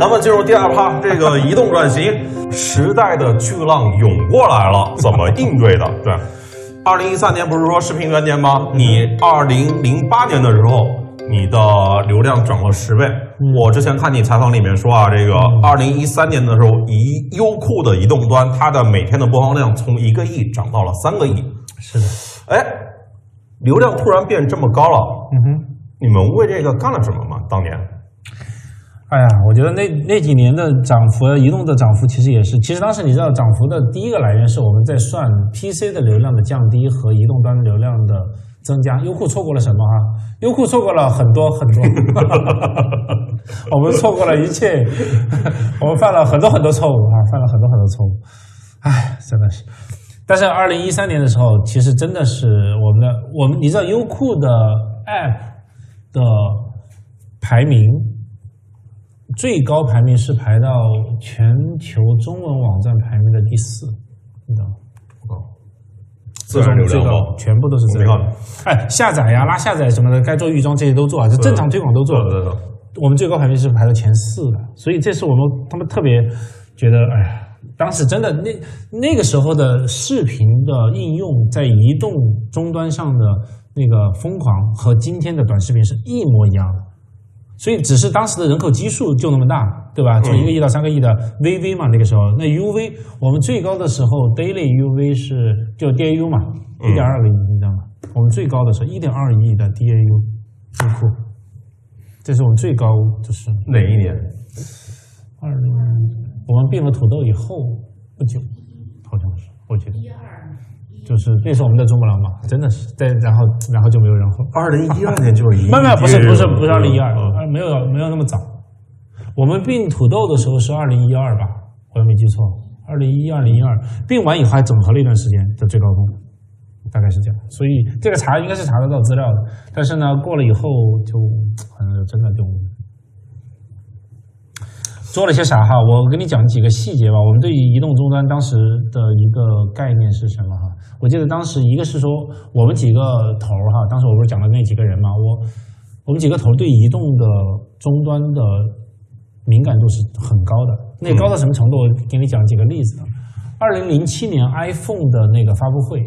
咱们进入第二趴，这个 移动转型时代的巨浪涌过来了，怎么应对的？对，二零一三年不是说视频元年吗？你二零零八年的时候，你的流量涨了十倍。我之前看你采访里面说啊，这个二零一三年的时候，移优酷的移动端，它的每天的播放量从一个亿涨到了三个亿。是的，哎，流量突然变这么高了，嗯哼。你们为这个干了什么吗？当年？哎呀，我觉得那那几年的涨幅，移动的涨幅其实也是。其实当时你知道，涨幅的第一个来源是我们在算 PC 的流量的降低和移动端流量的增加。优酷错过了什么哈？优酷错过了很多很多，我们错过了一切，我们犯了很多很多错误啊，犯了很多很多错误。哎，真的是。但是二零一三年的时候，其实真的是我们的，我们你知道优酷的 App。的排名最高排名是排到全球中文网站排名的第四，你知道吗？自然流量高，全部都是这样。哎，下载呀、拉下载什么的，该做预装这些都做啊，就正常推广都做。我们最高排名是排到前四的，所以这是我们他们特别觉得，哎呀，当时真的那那个时候的视频的应用在移动终端上的。那个疯狂和今天的短视频是一模一样的，所以只是当时的人口基数就那么大，对吧？从一个亿到三个亿的 VV 嘛，那个时候，那 UV 我们最高的时候 daily UV 是就 DAU 嘛，一点二个亿，你知道吗？我们最高的时候一点二亿的 DAU，最酷，这是我们最高，就是哪一年？二零，我们并了土豆以后不久，好像是，我记得。就是那是我们的珠穆朗玛，真的是在，然后然后就没有然后。二零一二年就是一，没有没有不是不是不是二零一二，没有没有那么早。我们并土豆的时候是二零一二吧，我要没记错，二零一二零一二并完以后还整合了一段时间的最高峰，大概是这样。所以这个查应该是查得到资料的，但是呢过了以后就可能真的就。做了些啥哈？我跟你讲几个细节吧。我们对于移动终端当时的一个概念是什么哈？我记得当时一个是说我们几个头哈，当时我不是讲了那几个人嘛？我我们几个头对移动的终端的敏感度是很高的。那高到什么程度？我给你讲几个例子。二零零七年 iPhone 的那个发布会，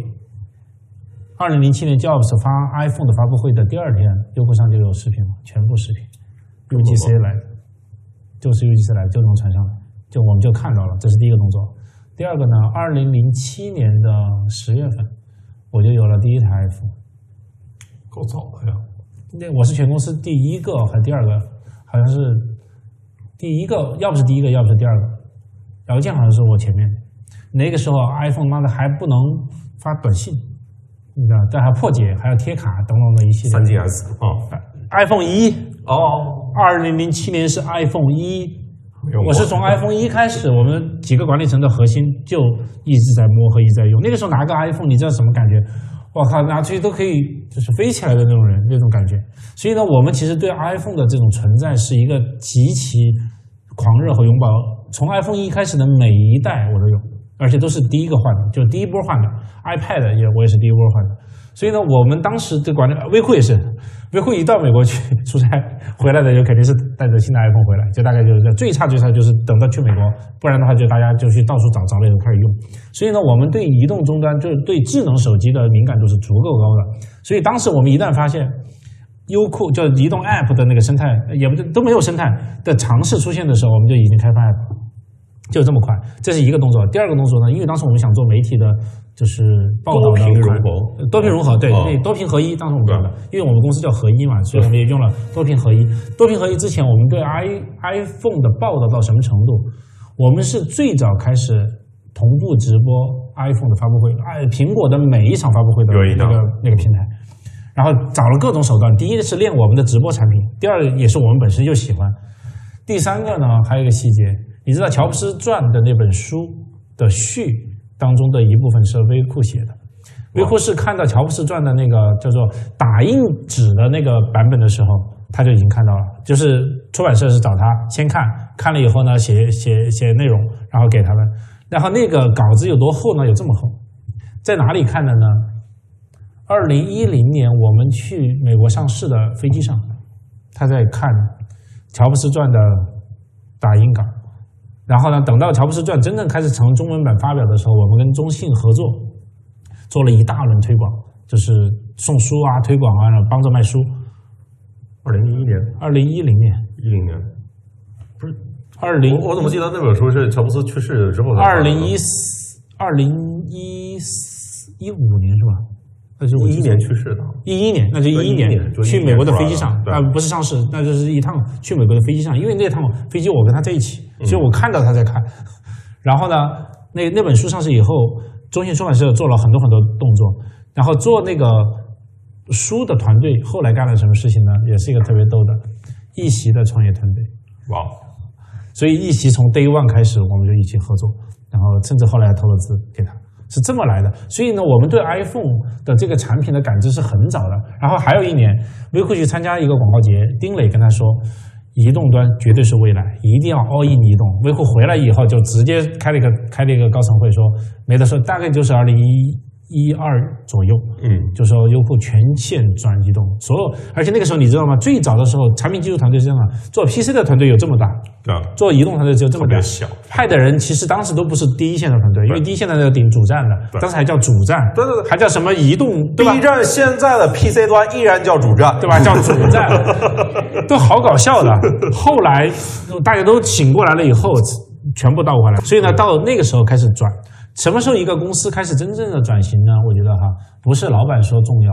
二零零七年 Jobs 发 iPhone 的发布会的第二天，优酷上就有视频了，全部视频，UGC 来的。就是 UGC 来就能传上来，就我们就看到了，这是第一个动作。第二个呢，二零零七年的十月份，我就有了第一台 iPhone，够早的呀。那我是全公司第一个还是第二个？好像是第一个，要不是第一个，要不是第二个。邮件好像是我前面。那个时候 iPhone 妈的还不能发短信，你知道，但还破解，还要贴卡等等的一系列。三 GS 啊，iPhone 一哦。二零零七年是 iPhone 一，我是从 iPhone 一开始，我们几个管理层的核心就一直在摸和一直在用。那个时候拿个 iPhone，你知道什么感觉？我靠，拿出去都可以就是飞起来的那种人那种感觉。所以呢，我们其实对 iPhone 的这种存在是一个极其狂热和拥抱。从 iPhone 一开始的每一代我都有，而且都是第一个换的，就第一波换的。iPad 也我也是第一波换的。所以呢，我们当时的管理，微库也是，微库一到美国去出差回来的就肯定是带着新的 iPhone 回来，就大概就是这最差最差就是等到去美国，不然的话就大家就去到处找找了以后开始用。所以呢，我们对移动终端就是对智能手机的敏感度是足够高的。所以当时我们一旦发现优酷就是移动 App 的那个生态也不都没有生态的尝试出现的时候，我们就已经开发 App，就这么快。这是一个动作。第二个动作呢，因为当时我们想做媒体的。就是报道的融合，多屏融合，对，那多屏合一，当时我们用的，因为我们公司叫合一嘛，所以我们也用了多屏合一。多屏合一之前，我们对 i iPhone 的报道到什么程度？我们是最早开始同步直播 iPhone 的发布会，哎，苹果的每一场发布会的那个那个平台，然后找了各种手段。第一是练我们的直播产品，第二也是我们本身就喜欢。第三个呢，还有一个细节，你知道乔布斯传的那本书的序。当中的一部分是微库写的，微库是看到乔布斯传的那个叫做打印纸的那个版本的时候，他就已经看到了，就是出版社是找他先看，看了以后呢，写写写内容，然后给他们，然后那个稿子有多厚呢？有这么厚，在哪里看的呢？二零一零年我们去美国上市的飞机上，他在看乔布斯传的打印稿。然后呢，等到《乔布斯传》真正开始成中文版发表的时候，我们跟中信合作，做了一大轮推广，就是送书啊、推广啊，然后帮着卖书。二零一一年，二零一零年，一零年，不是二零我我怎么记得那本书是乔布斯去世之后的？二零一四二零一四一五年是吧？那是一一年去世的，一一年，那就一一对11年去美国的飞机上。啊不是上市，那就是一趟去美国的飞机上，因为那趟飞机我跟他在一起，嗯所以我看到他在看。然后呢，那那本书上市以后，中信出版社做了很多很多动作，然后做那个书的团队后来干了什么事情呢？也是一个特别逗的，一席的创业团队。哇，所以一席从 day one 开始，我们就一起合作，然后甚至后来投了资给他，是这么来的。所以呢，我们对 iPhone 的这个产品的感知是很早的。然后还有一年，微库去参加一个广告节，丁磊跟他说，移动端绝对是未来，一定要 all in 移动。微库回来以后就直接开了一个开了一个高层会说，没得说，大概就是二零一一二左右，嗯，就说优酷全线转移动，所有，而且那个时候你知道吗？最早的时候，产品技术团队是这样的，做 PC 的团队有这么大，做移动团队只有这么大。小，派的人其实当时都不是第一线的团队，因为第一线的要顶主站的，当时还叫主站，对对对还叫什么移动，对吧 B？站现在的 PC 端依然叫主站，对吧？叫主站，都好搞笑的。后来大家都醒过来了以后，全部倒过来。所以呢，到那个时候开始转。什么时候一个公司开始真正的转型呢？我觉得哈，不是老板说重要，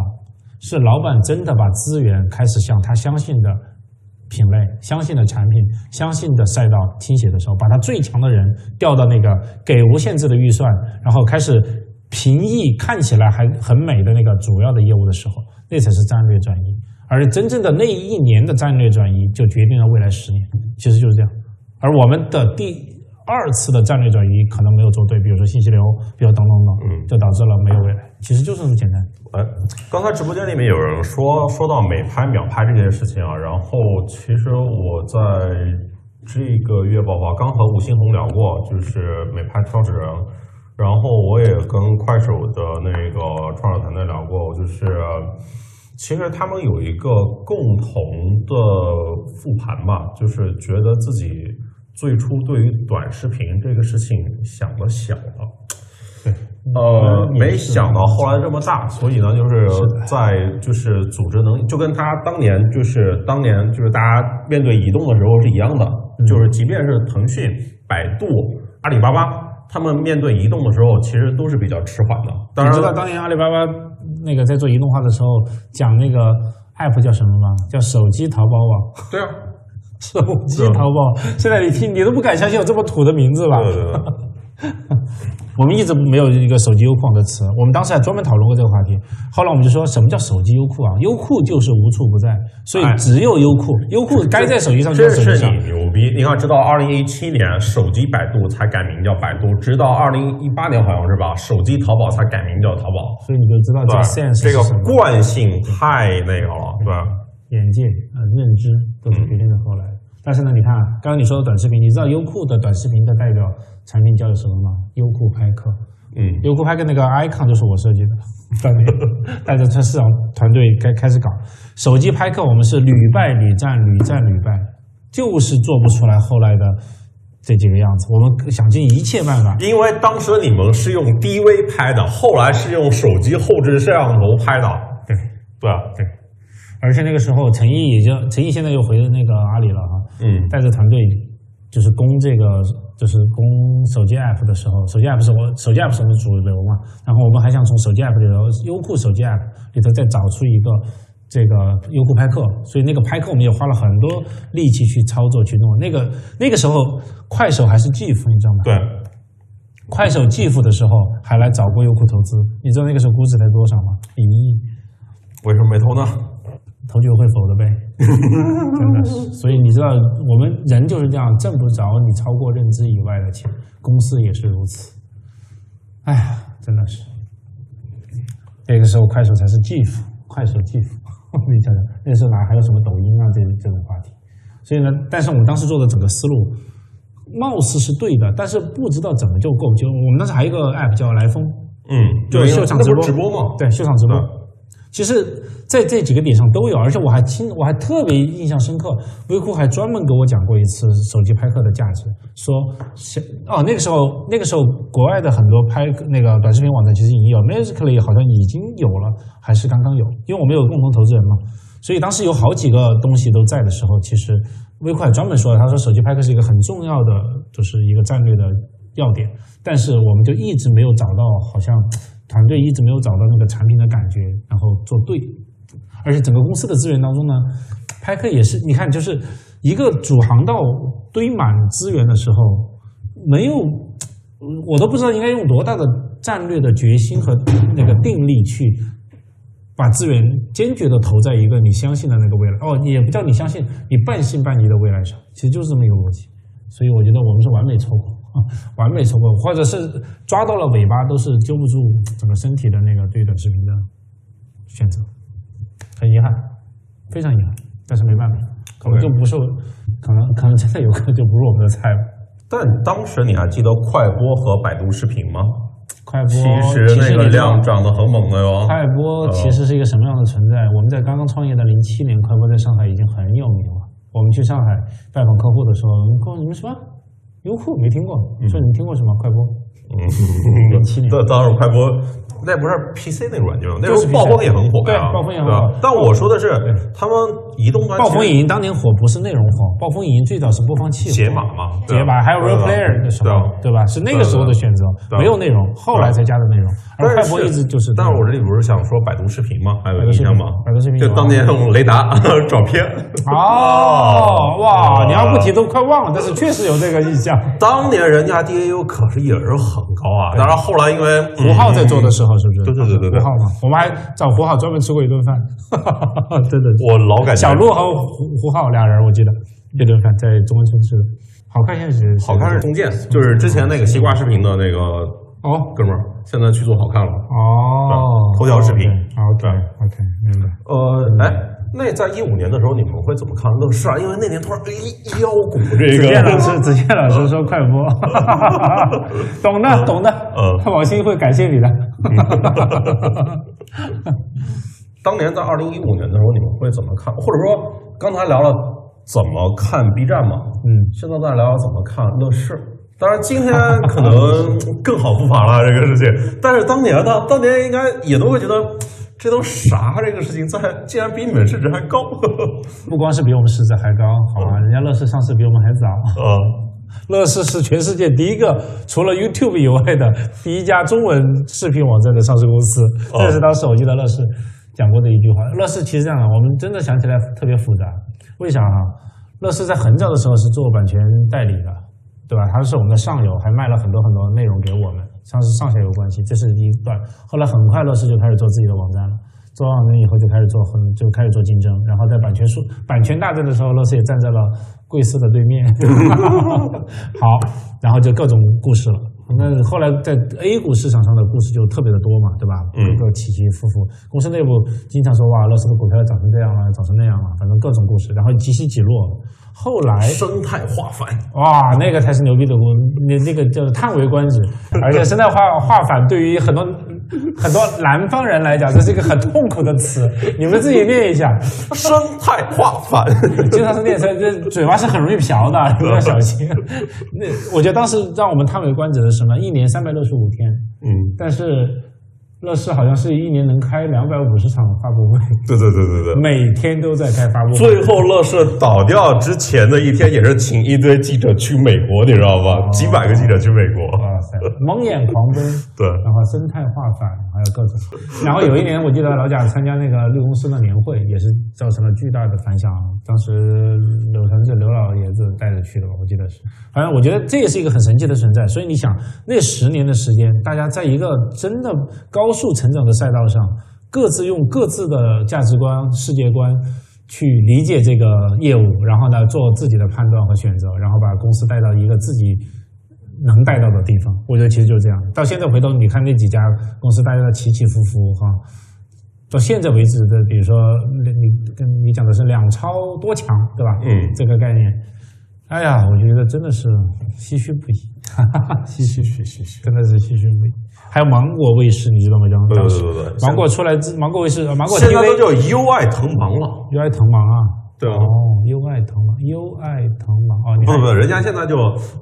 是老板真的把资源开始向他相信的品类、相信的产品、相信的赛道倾斜的时候，把他最强的人调到那个给无限制的预算，然后开始平易看起来还很美的那个主要的业务的时候，那才是战略转移。而真正的那一年的战略转移，就决定了未来十年，其实就是这样。而我们的第二次的战略转移可能没有做对，比如说信息流，比如等等等，嗯就导致了没有未来。其实就是这么简单。哎，刚才直播间里面有人说说到美拍秒拍这件事情啊，然后其实我在这个月宝宝刚和吴新红聊过，就是美拍创始人，然后我也跟快手的那个创始团队聊过，就是其实他们有一个共同的复盘吧，就是觉得自己最初对于短视频这个事情想的小了。对，呃，嗯没想到后来这么大，所以呢，就是在就是组织能，就跟他当年就是当年就是大家面对移动的时候是一样的，嗯就是即便是腾讯、百度、阿里巴巴，他们面对移动的时候，其实都是比较迟缓的。当然知道当年阿里巴巴那个在做移动化的时候讲那个 app 叫什么吗？叫手机淘宝网。对啊，手机淘宝，现在你听你都不敢相信有这么土的名字吧？对对对。我们一直没有一个手机优酷网的词，我们当时还专门讨论过这个话题。后来我们就说什么叫手机优酷啊？优酷就是无处不在，所以哎只有优酷，优酷该在手机上就真在手机上是你。牛逼！你看，直到二零一七年，手机百度才改名叫百度，直到二零一八年好像是吧，手机淘宝才改名叫淘宝。所以你就知道这个 sense 这个惯性太那个了，对吧？眼界啊、认知都是决定着后来的。但是呢，你看啊，刚刚你说的短视频，你知道优酷的短视频的代表产品叫什么吗？优酷拍客。嗯，优酷拍客那个 icon 就是我设计的，当年 带着这市场团队开开始搞手机拍客，我们是屡败屡战，屡战屡败，就是做不出来后来的这几个样子。我们想尽一切办法，因为当时你们是用 DV 拍的，后来是用手机后置摄像头拍的，对对啊，对，而且那个时候陈毅也就陈毅现在又回那个阿里了哈，嗯带着团队就是攻这个，就是攻手机 app 的时候，手机 app 是我手机 app 是我们主流嘛，然后我们还想从手机 app 里头，优酷手机 app 里头再找出一个这个优酷拍客，所以那个拍客我们也花了很多力气去操作去弄。那个那个时候快手还是 GIF，你知道吗？对，快手 GIF 的时候还来找过优酷投资，你知道那个时候估值才多少吗？一亿。为什么没投呢？投就会否的呗，真的是。所以你知道，我们人就是这样，挣不着你超过认知以外的钱，公司也是如此。哎呀，真的是。那个时候快手才是 GIF，快手 GIF，你想想，那时候哪还有什么抖音啊这这种话题？所以呢，但是我们当时做的整个思路，貌似是对的，但是不知道怎么就够。就我们当时还有一个 app 叫来风，嗯，就是秀场直播，直播嘛，对，秀场直播对。其实在这几个点上都有，而且我还听，我还特别印象深刻。微库还专门给我讲过一次手机拍客的价值，说哦，那个时候那个时候国外的很多拍那个短视频网站其实已经有，Musically 好像已经有了，还是刚刚有，因为我们有共同投资人嘛，所以当时有好几个东西都在的时候，其实微库还专门说了，他说手机拍客是一个很重要的，就是一个战略的要点，但是我们就一直没有找到好像。团队一直没有找到那个产品的感觉，然后做对，而且整个公司的资源当中呢，拍客也是，你看，就是一个主航道堆满资源的时候，没有，我都不知道应该用多大的战略的决心和那个定力去把资源坚决的投在一个你相信的那个未来，哦，也不叫你相信，你半信半疑的未来上，其实就是这么一个逻辑，所以我觉得我们是完美错过。啊，完美错过，或者是抓到了尾巴，都是揪不住整个身体的那个对短视频的选择，很遗憾，非常遗憾，但是没办法，可能就不是，可能可能真的有可能就不是我们的菜了。但当时你还记得快播和百度视频吗？快播其实那个量涨得很猛的哟。快播其实是一个什么样的存在？我们在刚刚创业的零七年，快播在上海已经很有名了。我们去上海拜访客户的时候，你说你们什么？优酷没听过，说你听过什么快播？嗯，零七年，对，当时快播。那不是 PC 那个软件吗？那时候暴风也很火对，暴风也很火。但我说的是他们移动端。暴风影音当年火不是内容火，暴风影音最早是播放器。解码嘛，解码还有 Real Player 的时候，对吧？是那个时候的选择，没有内容，后来才加的内容。而快播一直就是。但是我这里不是想说百度视频吗？还有印象吗？百度视频就当年用雷达 找片。哦，哇！你要不提都快忘了，但是确实有这个印象。当年人家 DAU 可是也是很高啊。当然后来因为胡浩在做的时候，是不是？对对对对。胡浩嘛，我们还找胡浩专门吃过一顿饭，真的。我老感觉小鹿和胡胡浩俩人，我记得那顿饭在中关村吃的。好看现实，好看是中建，就是之前那个西瓜视频的那个哦，哥们儿，现在去做好看了哦，头条视频，OK OK，明白。呃，哎。那在一五年的时候，你们会怎么看乐视啊？因为那年突然哎，腰股这个。子健老师，子健老师说快播，懂的懂的，嗯，王鑫会感谢你的。当年在二零一五年的时候，你们会怎么看？或者说刚才聊了怎么看 B 站嘛？嗯，现在再聊聊怎么看乐视。当然今天可能更好复盘了这个事情，但是当年呢，当年应该也都会觉得。这都啥？这个事情在竟然比你们市值还高，不光是比我们市值还高，好吗？人家乐视上市比我们还早。嗯，乐视是全世界第一个除了 YouTube 以外的第一家中文视频网站的上市公司。这是当时我记得乐视讲过的一句话。乐视其实这样的，我们真的想起来特别复杂。为啥哈？乐视在很早的时候是做版权代理的，对吧？它是我们的上游，还卖了很多很多内容给我们。像是上下游关系，这是第一段。后来很快乐视就开始做自己的网站了，做完网站以后就开始做很就开始做竞争，然后在版权数版权大战的时候，乐视也站在了贵司的对面。好，然后就各种故事了。那后来在 A 股市场上的故事就特别的多嘛，对吧？各个起起伏伏，公司内部经常说哇，乐视的股票涨成这样了，涨成那样了，反正各种故事，然后几起几落。后来生态化反哇，那个才是牛逼的，我那那个叫叹为观止。而且生态化化反对于很多很多南方人来讲，这是一个很痛苦的词。你们自己念一下，生态化反，经常是念成，这嘴巴是很容易瓢的，要小心。那我觉得当时让我们叹为观止的是什么？一年三百六十五天，嗯，但是。乐视好像是一年能开两百五十场发布会，对对对对对，每天都在开发布会。最后乐视倒掉之前的一天，也是请一堆记者去美国，你知道吧？几百个记者去美国，哇塞，蒙眼狂奔。对，然后生态化反，还有各种。然后有一年，我记得老贾参加那个绿公司的年会，也是造成了巨大的反响。当时柳传志刘老爷子带着去的吧，我记得是。反正我觉得这也是一个很神奇的存在。所以你想，那十年的时间，大家在一个真的高。高速成长的赛道上，各自用各自的价值观、世界观去理解这个业务，然后呢做自己的判断和选择，然后把公司带到一个自己能带到的地方。我觉得其实就是这样。到现在回头你看那几家公司，大家的起起伏伏哈，到现在为止的，比如说你跟你讲的是两超多强，对吧？嗯，这个概念，哎呀，我觉得真的是唏嘘不已。哈 哈唏嘘唏嘘，真的是唏嘘无比。还有芒果卫视，你知道吗？当当时芒果出来之，芒果卫视，呃芒果现在都 TV 叫优爱腾芒了，优爱腾芒啊，对啊哦，优爱腾芒，优爱腾芒哦，你看不不，人家现在就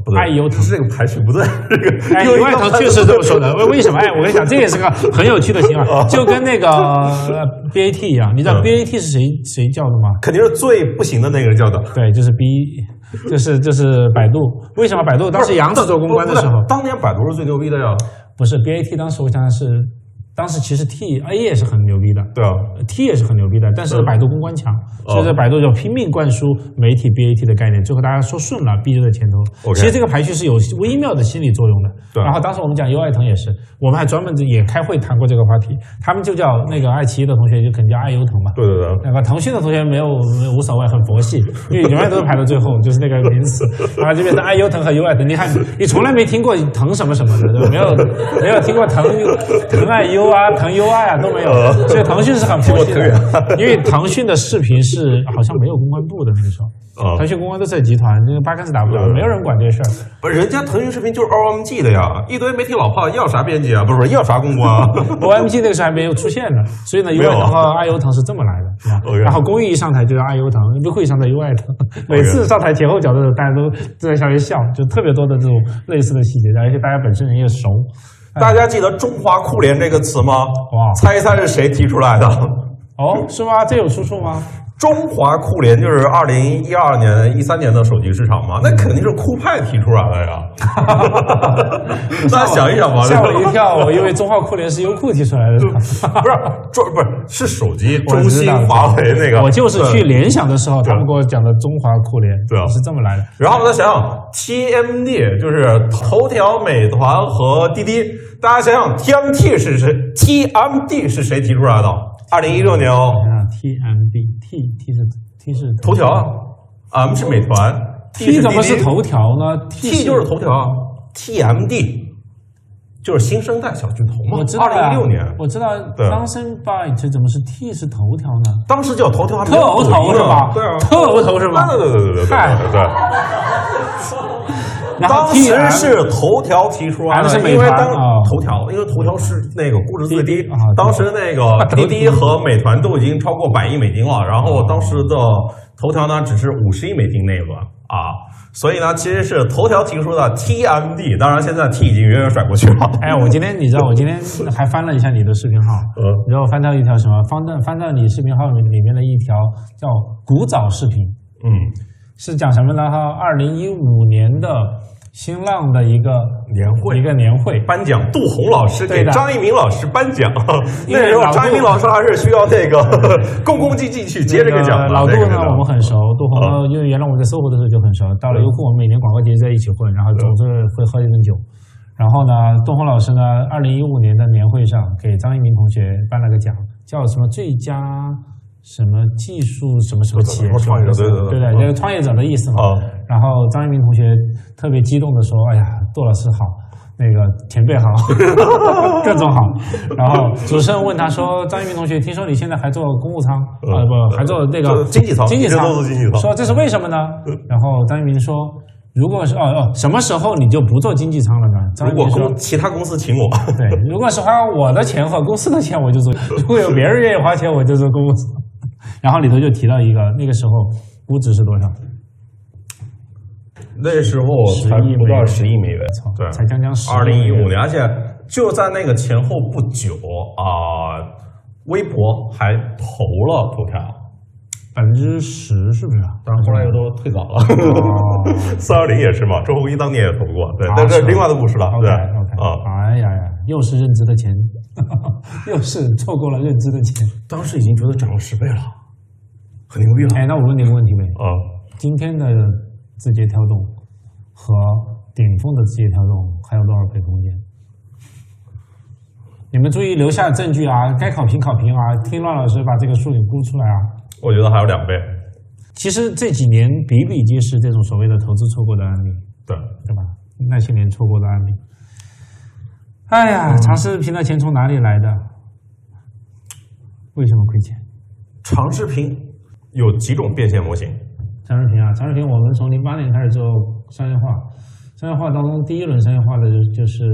不对，爱优腾是这个排序不对，这 个哎，优优爱腾确实这么说的。为 为什么？哎，我跟你讲，这也是个很有趣的情况，就跟那个呃 BAT 一样，你知道嗯 BAT 是谁谁叫的吗？肯定是最不行的那个人叫的。对，就是 B，就是就是百度。为什么百度当时杨子做公关的时候，当年百度是最牛逼的呀。不是 BAT？当时我想想是，当时其实 T A 也是很牛逼的。对啊，T 也是很牛逼的，但是嗯百度公关强，哦所以在百度就拼命灌输媒体 BAT 的概念，最后大家说顺了，B 就在前头。其实这个排序是有微妙的心理作用的。对然后当时我们讲优爱腾也是，我们还专门也开会谈过这个话题，他们就叫那个爱奇艺的同学就肯定叫爱优腾嘛。对对对，那个腾讯的同学没有没有无所谓，很佛系，因为永远都是排到最后，就是那个名词，然后就变成爱优腾和优爱腾。你还，你从来没听过腾什么什么的，对吧？没有没有听过腾腾爱优啊、腾优爱啊都没有，所以腾讯是很 佛系的，因为腾讯的视频是好像没有公关部的那个时候。啊腾讯公关都在集团，那个八竿子打不着，嗯没有人管这事儿。不是人家腾讯视频就是 OMG 的呀，一堆媒体老炮要啥编辑啊，不是不是要啥公关啊。OMG 那个时候还没有出现呢，所以呢，优爱腾和爱优腾是这么来的，是吧然后公益一上台就是爱优腾，优酷一上台 U 爱腾，每次上台前后脚的时候，大家都都在下面笑，就特别多的这种类似的细节，而且大家本身人也熟。大家记得“中华酷联”这个词吗？哇猜一猜是谁提出来的？哦，是吗？这有出处吗？中华酷联就是二零一二年、一三年的手机市场嘛，那肯定是酷派提出来的呀。大家想一想吧，吓我一跳，我以为中华酷联是优酷提出来的。不是中不是是手机，中兴、华为那个。我就是去联想的时候，他们给我讲的中华酷联，对啊是这么来的。然后再想想 TMD，就是头条、美团和滴滴。大家想想 TMT 是谁？TMD 是谁提出来的？二零一六年哦，啊，TMD T T 是 T 是头条啊，M 是美团 T 怎么是头条呢 T 就是头条啊，TMD 就是新生代小巨头嘛我知。道二零呀一六年，我知道对 Thousand Byte 怎么是 T 是头条呢？当时叫头条特头是吧？对啊，特头是吧？对对对对对对嗨对对。当时是头条提出来的，是美因为当头条，因为头条是那个估值最低当时那个滴滴和美团都已经超过百亿美金了，然后当时的头条呢只是五十亿美金那一轮啊，所以呢其实是头条提出的 TMD，当然现在 T 已经远远甩过去了。哎，我今天你知道，我今天 还翻了一下你的视频号，嗯你知道我翻到一条什么？翻到翻到你视频号里里面的一条叫古早视频，嗯，是讲什么呢？哈，二零一五年的新浪的一个年会一个年会，颁奖，杜红老师给的张一鸣老师颁奖。那时候张一鸣老师还是需要那个恭恭敬敬去接这个奖的。老杜呢我们很熟，杜红呢，因为原来我们在搜狐的时候就很熟，到了优酷，我们每年广告节在一起混，然后总是会喝一顿酒。然后呢，杜红老师呢，二零一五年的年会上给张一鸣同学颁了个奖，叫什么最佳什么技术什么什么企业么创业者对对对对对，就是创业者的意思嘛。啊，然后张一鸣同学特别激动的说：“哎呀，杜老师好，那个前辈好，各种好。”然后主持人问他说：“张一鸣同学，听说你现在还做公务舱嗯啊？不，还做那个经济舱经济舱说这是为什么呢？”然后张一鸣说：“如果是哦哦，什么时候你就不做经济舱了呢？”张一鸣说如果公其他公司请我，：“对，如果是花我的钱和公司的钱，我就做；如果有别人愿意花钱，我就做公务舱。”然后里头就提到一个，那个时候估值是多少？那时候才10亿不到美元十亿美元操，对，才将将10亿二零一五年，而且就在那个前后不久啊、微博还投了头条，百分之十是不是啊？但是后来又都退稿了。哦四二零也是嘛，周鸿祎当年也投过，对但这是另外的故事了对，OK，啊，哎呀呀，又是认知的钱，又是错过了认知的钱。当时已经觉得涨了十倍了，很牛逼了，哎，那我问你个问题呗，啊，今天的字节跳动和顶峰的字节跳动还有多少倍空间？你们注意留下证据啊，该考评考评啊，听乱老师把这个数给估出来啊。我觉得还有两倍，其实这几年比比皆是这种所谓的投资错过的案例。对，对吧？那些年错过的案例。哎呀，长视频的钱从哪里来的？为什么亏钱？长视频有几种变现模型，长视频啊，长视频我们从零八年开始做商业化，商业化当中，第一轮商业化的就就是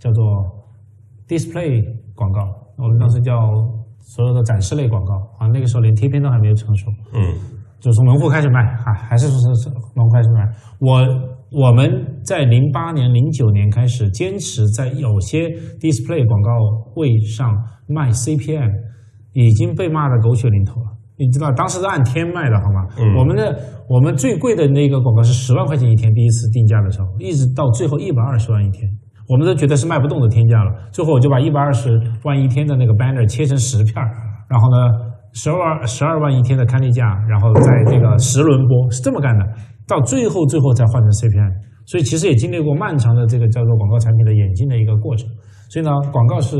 叫做 display 广告，我们当时叫所有的展示类广告啊，那个时候连贴片都还没有成熟，嗯就从门户开始卖，还还是说是门户开始卖。我我们在零八年、零九年开始坚持在有些 display 广告位上卖 CPM，已经被骂的狗血淋头了。你知道当时是按天卖的好吗？嗯我们的我们最贵的那个广告是十万块钱一天，第一次定价的时候，一直到最后一百二十万一天，我们都觉得是卖不动的天价了。最后我就把一百二十万一天的那个 banner 切成十片儿，然后呢，十二十二万一天的刊例价，然后在这个十轮播是这么干的，到最后最后才换成 CPM。所以其实也经历过漫长的这个叫做广告产品的演进的一个过程。所以呢，广告是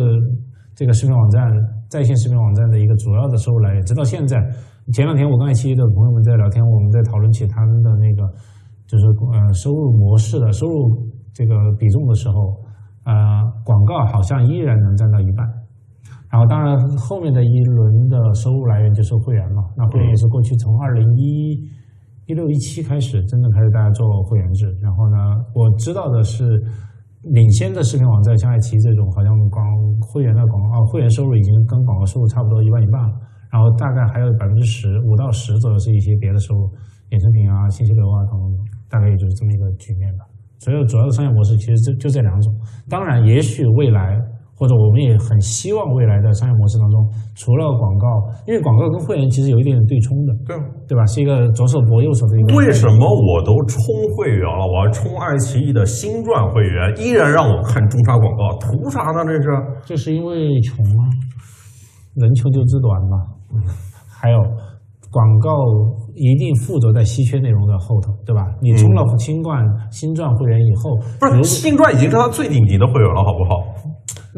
这个视频网站在线视频网站的一个主要的收入来源，直到现在。前两天我跟爱奇艺的朋友们在聊天，我们在讨论起他们的那个就是呃收入模式的收入这个比重的时候，呃，广告好像依然能占到一半。然后当然后面的一轮的收入来源就是会员嘛，那会员也是过去从二零一一六一七开始真正开始大家做会员制。然后呢，我知道的是。领先的视频网站像爱奇艺这种，好像广会员的广告、哦、会员收入已经跟广告收入差不多一半一半了。然后大概还有百分之十五到十左右是一些别的收入，衍生品啊、信息流啊等等，大概也就是这么一个局面吧。所以主要的商业模式其实就就这两种。当然，也许未来或者我们也很希望未来的商业模式当中，除了广告，因为广告跟会员其实有一点点对冲的，对啊。对吧？是一个左手搏右手的一个。为什么我都充会员了，我要充爱奇艺的星钻会员，依然让我看中沙广告，图啥呢？这是？这是因为穷啊，人穷就志短嘛。还有广告一定附着在稀缺内容的后头，对吧？你充了新冠新钻会员以后，不是星钻已经是他最顶级的会员了，好不好？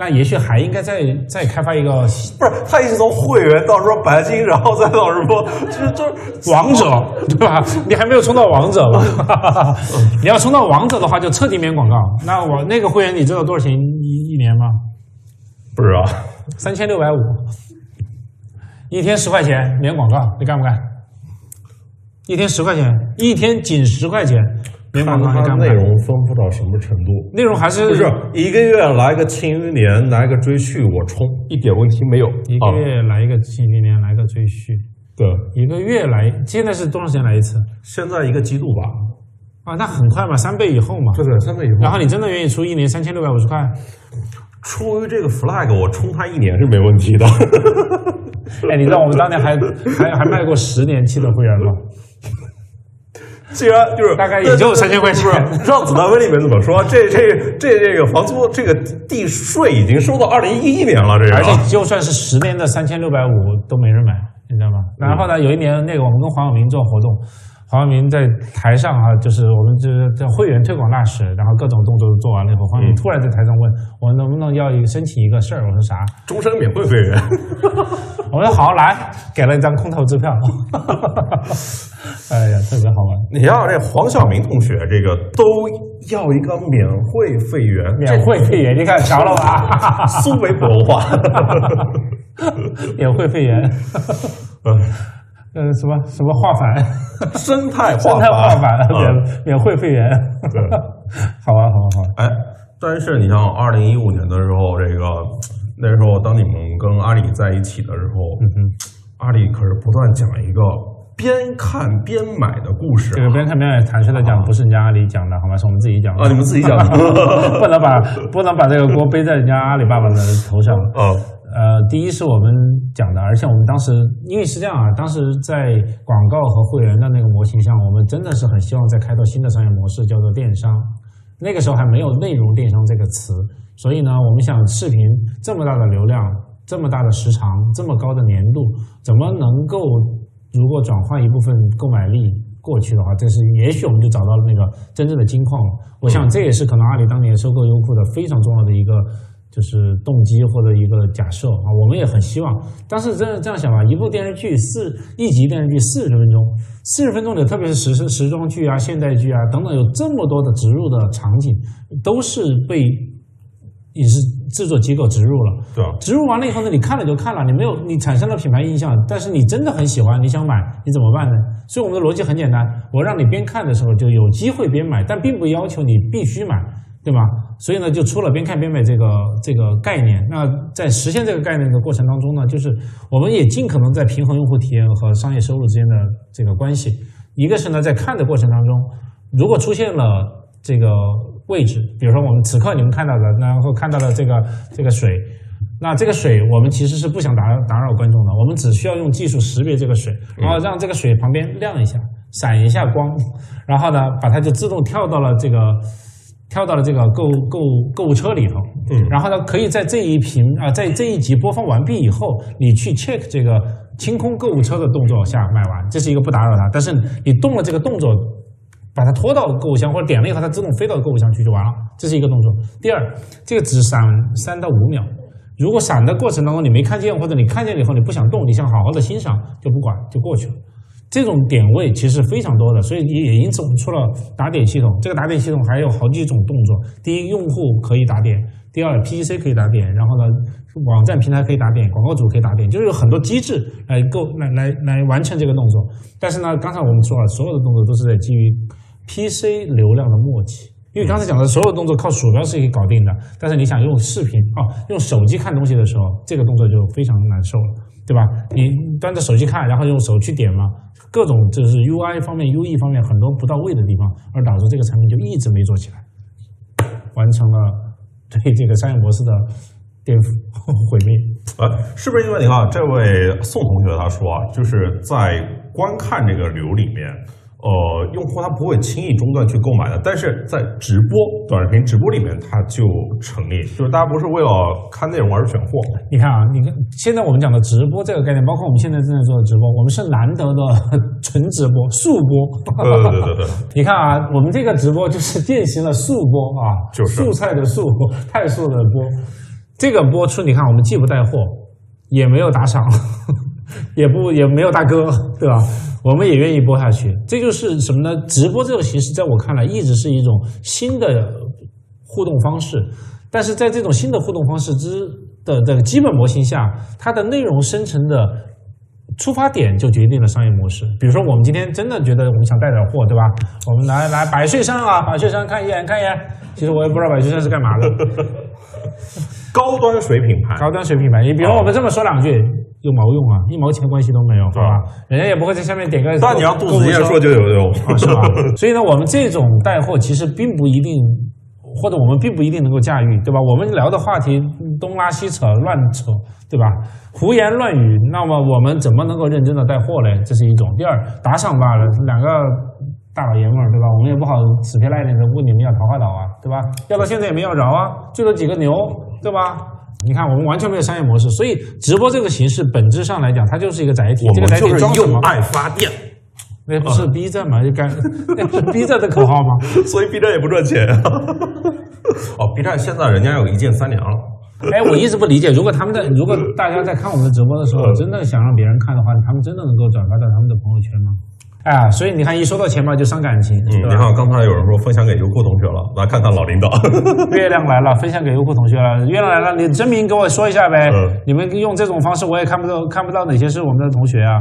那也许还应该再再开发一个，不是他一直从会员到说白金，然后再到什么，就是就是王者，对吧？你还没有冲到王者吧？你要冲到王者的话，就彻底免广告。那我那个会员，你知道多少钱一一年吗？不知道，三千六百五，一天十块钱免广告，你干不干？一天十块钱，一天仅十块钱看？它内容丰富到什么程度？内容还是不是一个月来个庆余年，来个追续，我充一点问题没有。一个月来一个庆余年，来个追续，对，一个月来，现在是多长时间来一次？现在一个季度吧，啊，那很快嘛，三倍以后嘛。对对，三倍以后。然后你真的愿意出一年三千六百五十块？出于这个 flag，我充它一年是没问题的。哎，你知道我们当年还还还卖过十年期的会员吗？既然就是大概也就三千块钱。《让子弹飞》里面怎么说？这这这这个房租这个地税已经收到二零一一年了，这个而且就算是十年的三千六百五都没人买，你知道吗？然后呢，有一年那个我们跟黄晓明做活动，黄晓明在台上啊，就是我们这是叫会员推广大使，然后各种动作都做完了以后，黄晓明突然在台上问我能不能要一个申请一个事儿，我说啥？终身免费会员。我说好，来，给了一张空头支票。哎呀，特别好玩。你要这黄晓明同学，这个都要一个免会会员，免会费员，你看瞧了吧？苏维普文化，免会费员，嗯，呃，什么什么化反，生态 生化态化反，嗯免免会费员。对，好啊，好玩，好玩。哎，但是你像二零一五年的时候，这个那时候当你们跟阿里在一起的时候，嗯哼，阿里可是不断讲一个边看边买的故事、啊。这个边看边买，坦率的讲，不是人家阿里讲的，好吗？是我们自己讲的。啊，你们自己讲的。不能把不能把这个锅背在人家阿里巴巴的头上。嗯呃，第一是我们讲的，而且我们当时因为是这样啊，当时在广告和会员的那个模型上，我们真的是很希望再开拓新的商业模式，叫做电商。那个时候还没有内容电商这个词，所以呢，我们想视频这么大的流量、这么大的时长、这么高的粘度，怎么能够如果转换一部分购买力过去的话，这是也许我们就找到了那个真正的金矿了。我想这也是可能阿里当年收购优酷的非常重要的一个。就是动机或者一个假设啊，我们也很希望。但是真的这样想吧，一部电视剧四一集电视剧四十分钟，四十分钟里，特别是时时装剧啊、现代剧啊等等，有这么多的植入的场景，都是被影视制作机构植入了。对啊，植入完了以后呢，你看了就看了，你没有你产生了品牌印象，但是你真的很喜欢，你想买，你怎么办呢？所以我们的逻辑很简单，我让你边看的时候就有机会边买，但并不要求你必须买，对吧？所以呢，就出了边看边买这个这个概念。那在实现这个概念的过程当中呢，就是我们也尽可能在平衡用户体验和商业收入之间的这个关系。一个是呢，在看的过程当中，如果出现了这个位置，比如说我们此刻你们看到的，然后看到了这个这个水，那这个水我们其实是不想打打扰观众的，我们只需要用技术识别这个水，然后让这个水旁边亮一下，闪一下光，然后呢，把它就自动跳到了这个跳到了这个购购购物车里头，嗯然后呢，可以在这一屏啊、在这一集播放完毕以后，你去 check 这个清空购物车的动作下买完，这是一个不打扰它，但是你动了这个动作。把它拖到购物箱，或者点了以后，它自动飞到购物箱去就完了，这是一个动作。第二，这个只闪三到五秒，如果闪的过程当中你没看见，或者你看见了以后你不想动，你想好好的欣赏，就不管就过去了。这种点位其实非常多的，所以也因此我们出了打点系统。这个打点系统还有好几种动作：第一，用户可以打点；第二，PGC 可以打点；然后呢，网站平台可以打点，广告主可以打点，就是有很多机制来够来来来完成这个动作。但是呢，刚才我们说了，所有的动作都是在基于 PC 流量的默契。因为刚才讲的所有动作靠鼠标是可以搞定的，但是你想用视频啊、用手机看东西的时候，这个动作就非常难受了，对吧？你端着手机看，然后用手去点嘛，各种就是 UI 方面、UE 方面很多不到位的地方，而导致这个产品就一直没做起来，完成了对这个商业模式的颠覆 毁灭。呃，是不是因为你看这位宋同学他说啊，就是在观看这个流里面，呃，用户他不会轻易中断去购买的，但是在直播短视频直播里面，它就成立，就是大家不是为了看内容而选货。你看啊，你看现在我们讲的直播这个概念，包括我们现在正在做的直播，我们是难得的 纯直播、速播。对对对对对，你看啊，我们这个直播就是践行了速播啊，就是素菜的素，太素的播。这个播出，你看我们既不带货，也没有打赏，也不也没有大哥，对吧？我们也愿意播下去。这就是什么呢？直播这种形式，在我看来，一直是一种新的互动方式。但是在这种新的互动方式之的这个基本模型下，它的内容生成的出发点就决定了商业模式。比如说，我们今天真的觉得我们想带点货，对吧？我们来来百岁山啊，百岁山看一眼看一眼。其实我也不知道百岁山是干嘛的，高端水品牌，高端水品牌。你比如我们这么说两句，有毛用啊？一毛钱关系都没有，好吧？人家也不会在下面点个。但你要杜子健说就有用，啊，是吧？所以呢，我们这种带货其实并不一定，或者我们并不一定能够驾驭，对吧？我们聊的话题东拉西扯，乱扯，对吧？胡言乱语，那么我们怎么能够认真的带货嘞？这是一种。第二，打赏罢了，两个大老爷们儿，对吧？我们也不好死皮赖脸的问你们要桃花岛啊，对吧？要到现在也没要着啊，最多几个牛，对吧？你看，我们完全没有商业模式，所以直播这个形式本质上来讲，它就是一个载体。我这个载体们就是用？爱发电，那不是 B 站吗？就干，那不是 B 站的口号吗？所以 B 站也不赚钱。哦，B 站现在人家有一键三连了。哎，我一直不理解，如果他们在，如果大家在看我们的直播的时候，真的想让别人看的话，他们真的能够转发到他们的朋友圈吗？哎呀，所以你看，一说到钱嘛，就伤感情，嗯，你看刚才有人说分享给优酷同学了，来看看老领导。月亮来了，分享给优酷同学了。月亮来了，你真名给我说一下呗。嗯你们用这种方式，我也看不到看不到哪些是我们的同学啊。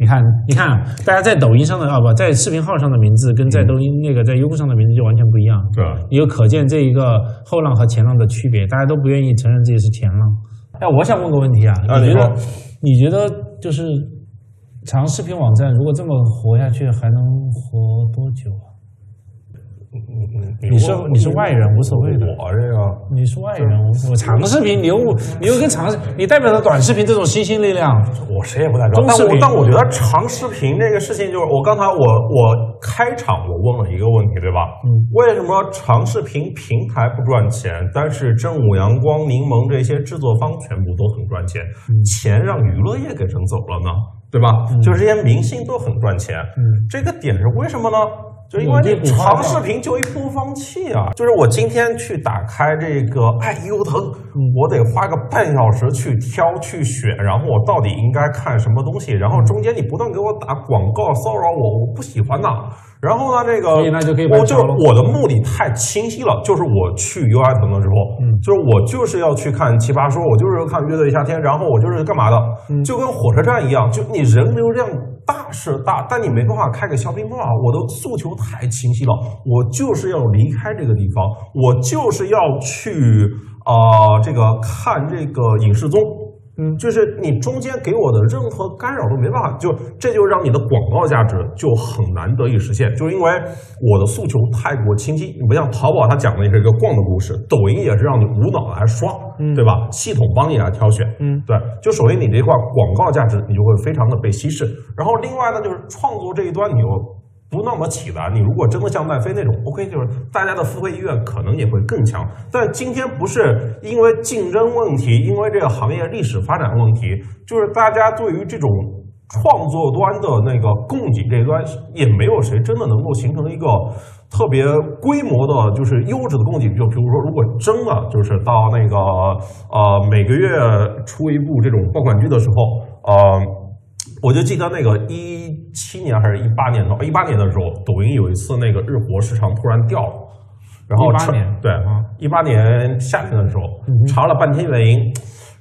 你看，你看，大家在抖音上的啊不，在视频号上的名字跟在抖音那个在优酷上的名字就完全不一样。对吧？也就可见这一个后浪和前浪的区别，大家都不愿意承认自己是前浪。哎，我想问个问题啊，啊你你觉得说你觉得就是长视频网站如果这么活下去，还能活多久啊？你是你是外人无所谓的。我这个。你是外人，我长视频，你又你又跟长视，你代表着短视频这种新兴力量，我谁也不代表，但我但我觉得长视频这个事情，就是我刚才我我开场我问了一个问题，对吧？嗯，为什么长视频平台不赚钱，但是正午阳光、柠檬这些制作方全部都很赚钱？嗯。钱让娱乐业给整走了呢，对吧？就是这些明星都很赚钱，嗯，这个点是为什么呢？就因为你长视频就一播放器啊，就是我今天去打开这个爱优腾，嗯我得花个半小时去挑去选，然后我到底应该看什么东西，然后中间你不断给我打广告骚扰我，我不喜欢呐。然后呢，这个我就我的目的太清晰了，就是我去 UI 腾的时候，嗯就是我就是要去看奇葩说，我就是要看乐队夏天，然后我就是干嘛的，嗯就跟火车站一样，就你人流量大是大，但你没办法开个小冰棒啊。我的诉求太清晰了，我就是要离开这个地方，我就是要去啊、呃这个看这个影视综。嗯，就是你中间给我的任何干扰都没办法，就这就让你的广告价值就很难得以实现，就是因为我的诉求太过清晰。你不像淘宝，它讲的是一个逛的故事，抖音也是让你无脑来刷，对吧？系统帮你来挑选，嗯，对。就首先你这块广告价值，你就会非常的被稀释。然后另外呢，就是创作这一端，你又不那么起来。你如果真的像奈飞那种，OK，就是大家的付费意愿可能也会更强。但今天不是因为竞争问题，因为这个行业历史发展问题，就是大家对于这种创作端的那个供给这一端，也没有谁真的能够形成一个特别规模的，就是优质的供给。就比如说，如果真的就是到那个呃每个月出一部这种爆款剧的时候，呃。我就记得那个一七年还是一八年的，一八年的时候，抖音有一次那个日活市场突然掉了，然后18查年对啊，一八年夏天的时候，查了半天原因，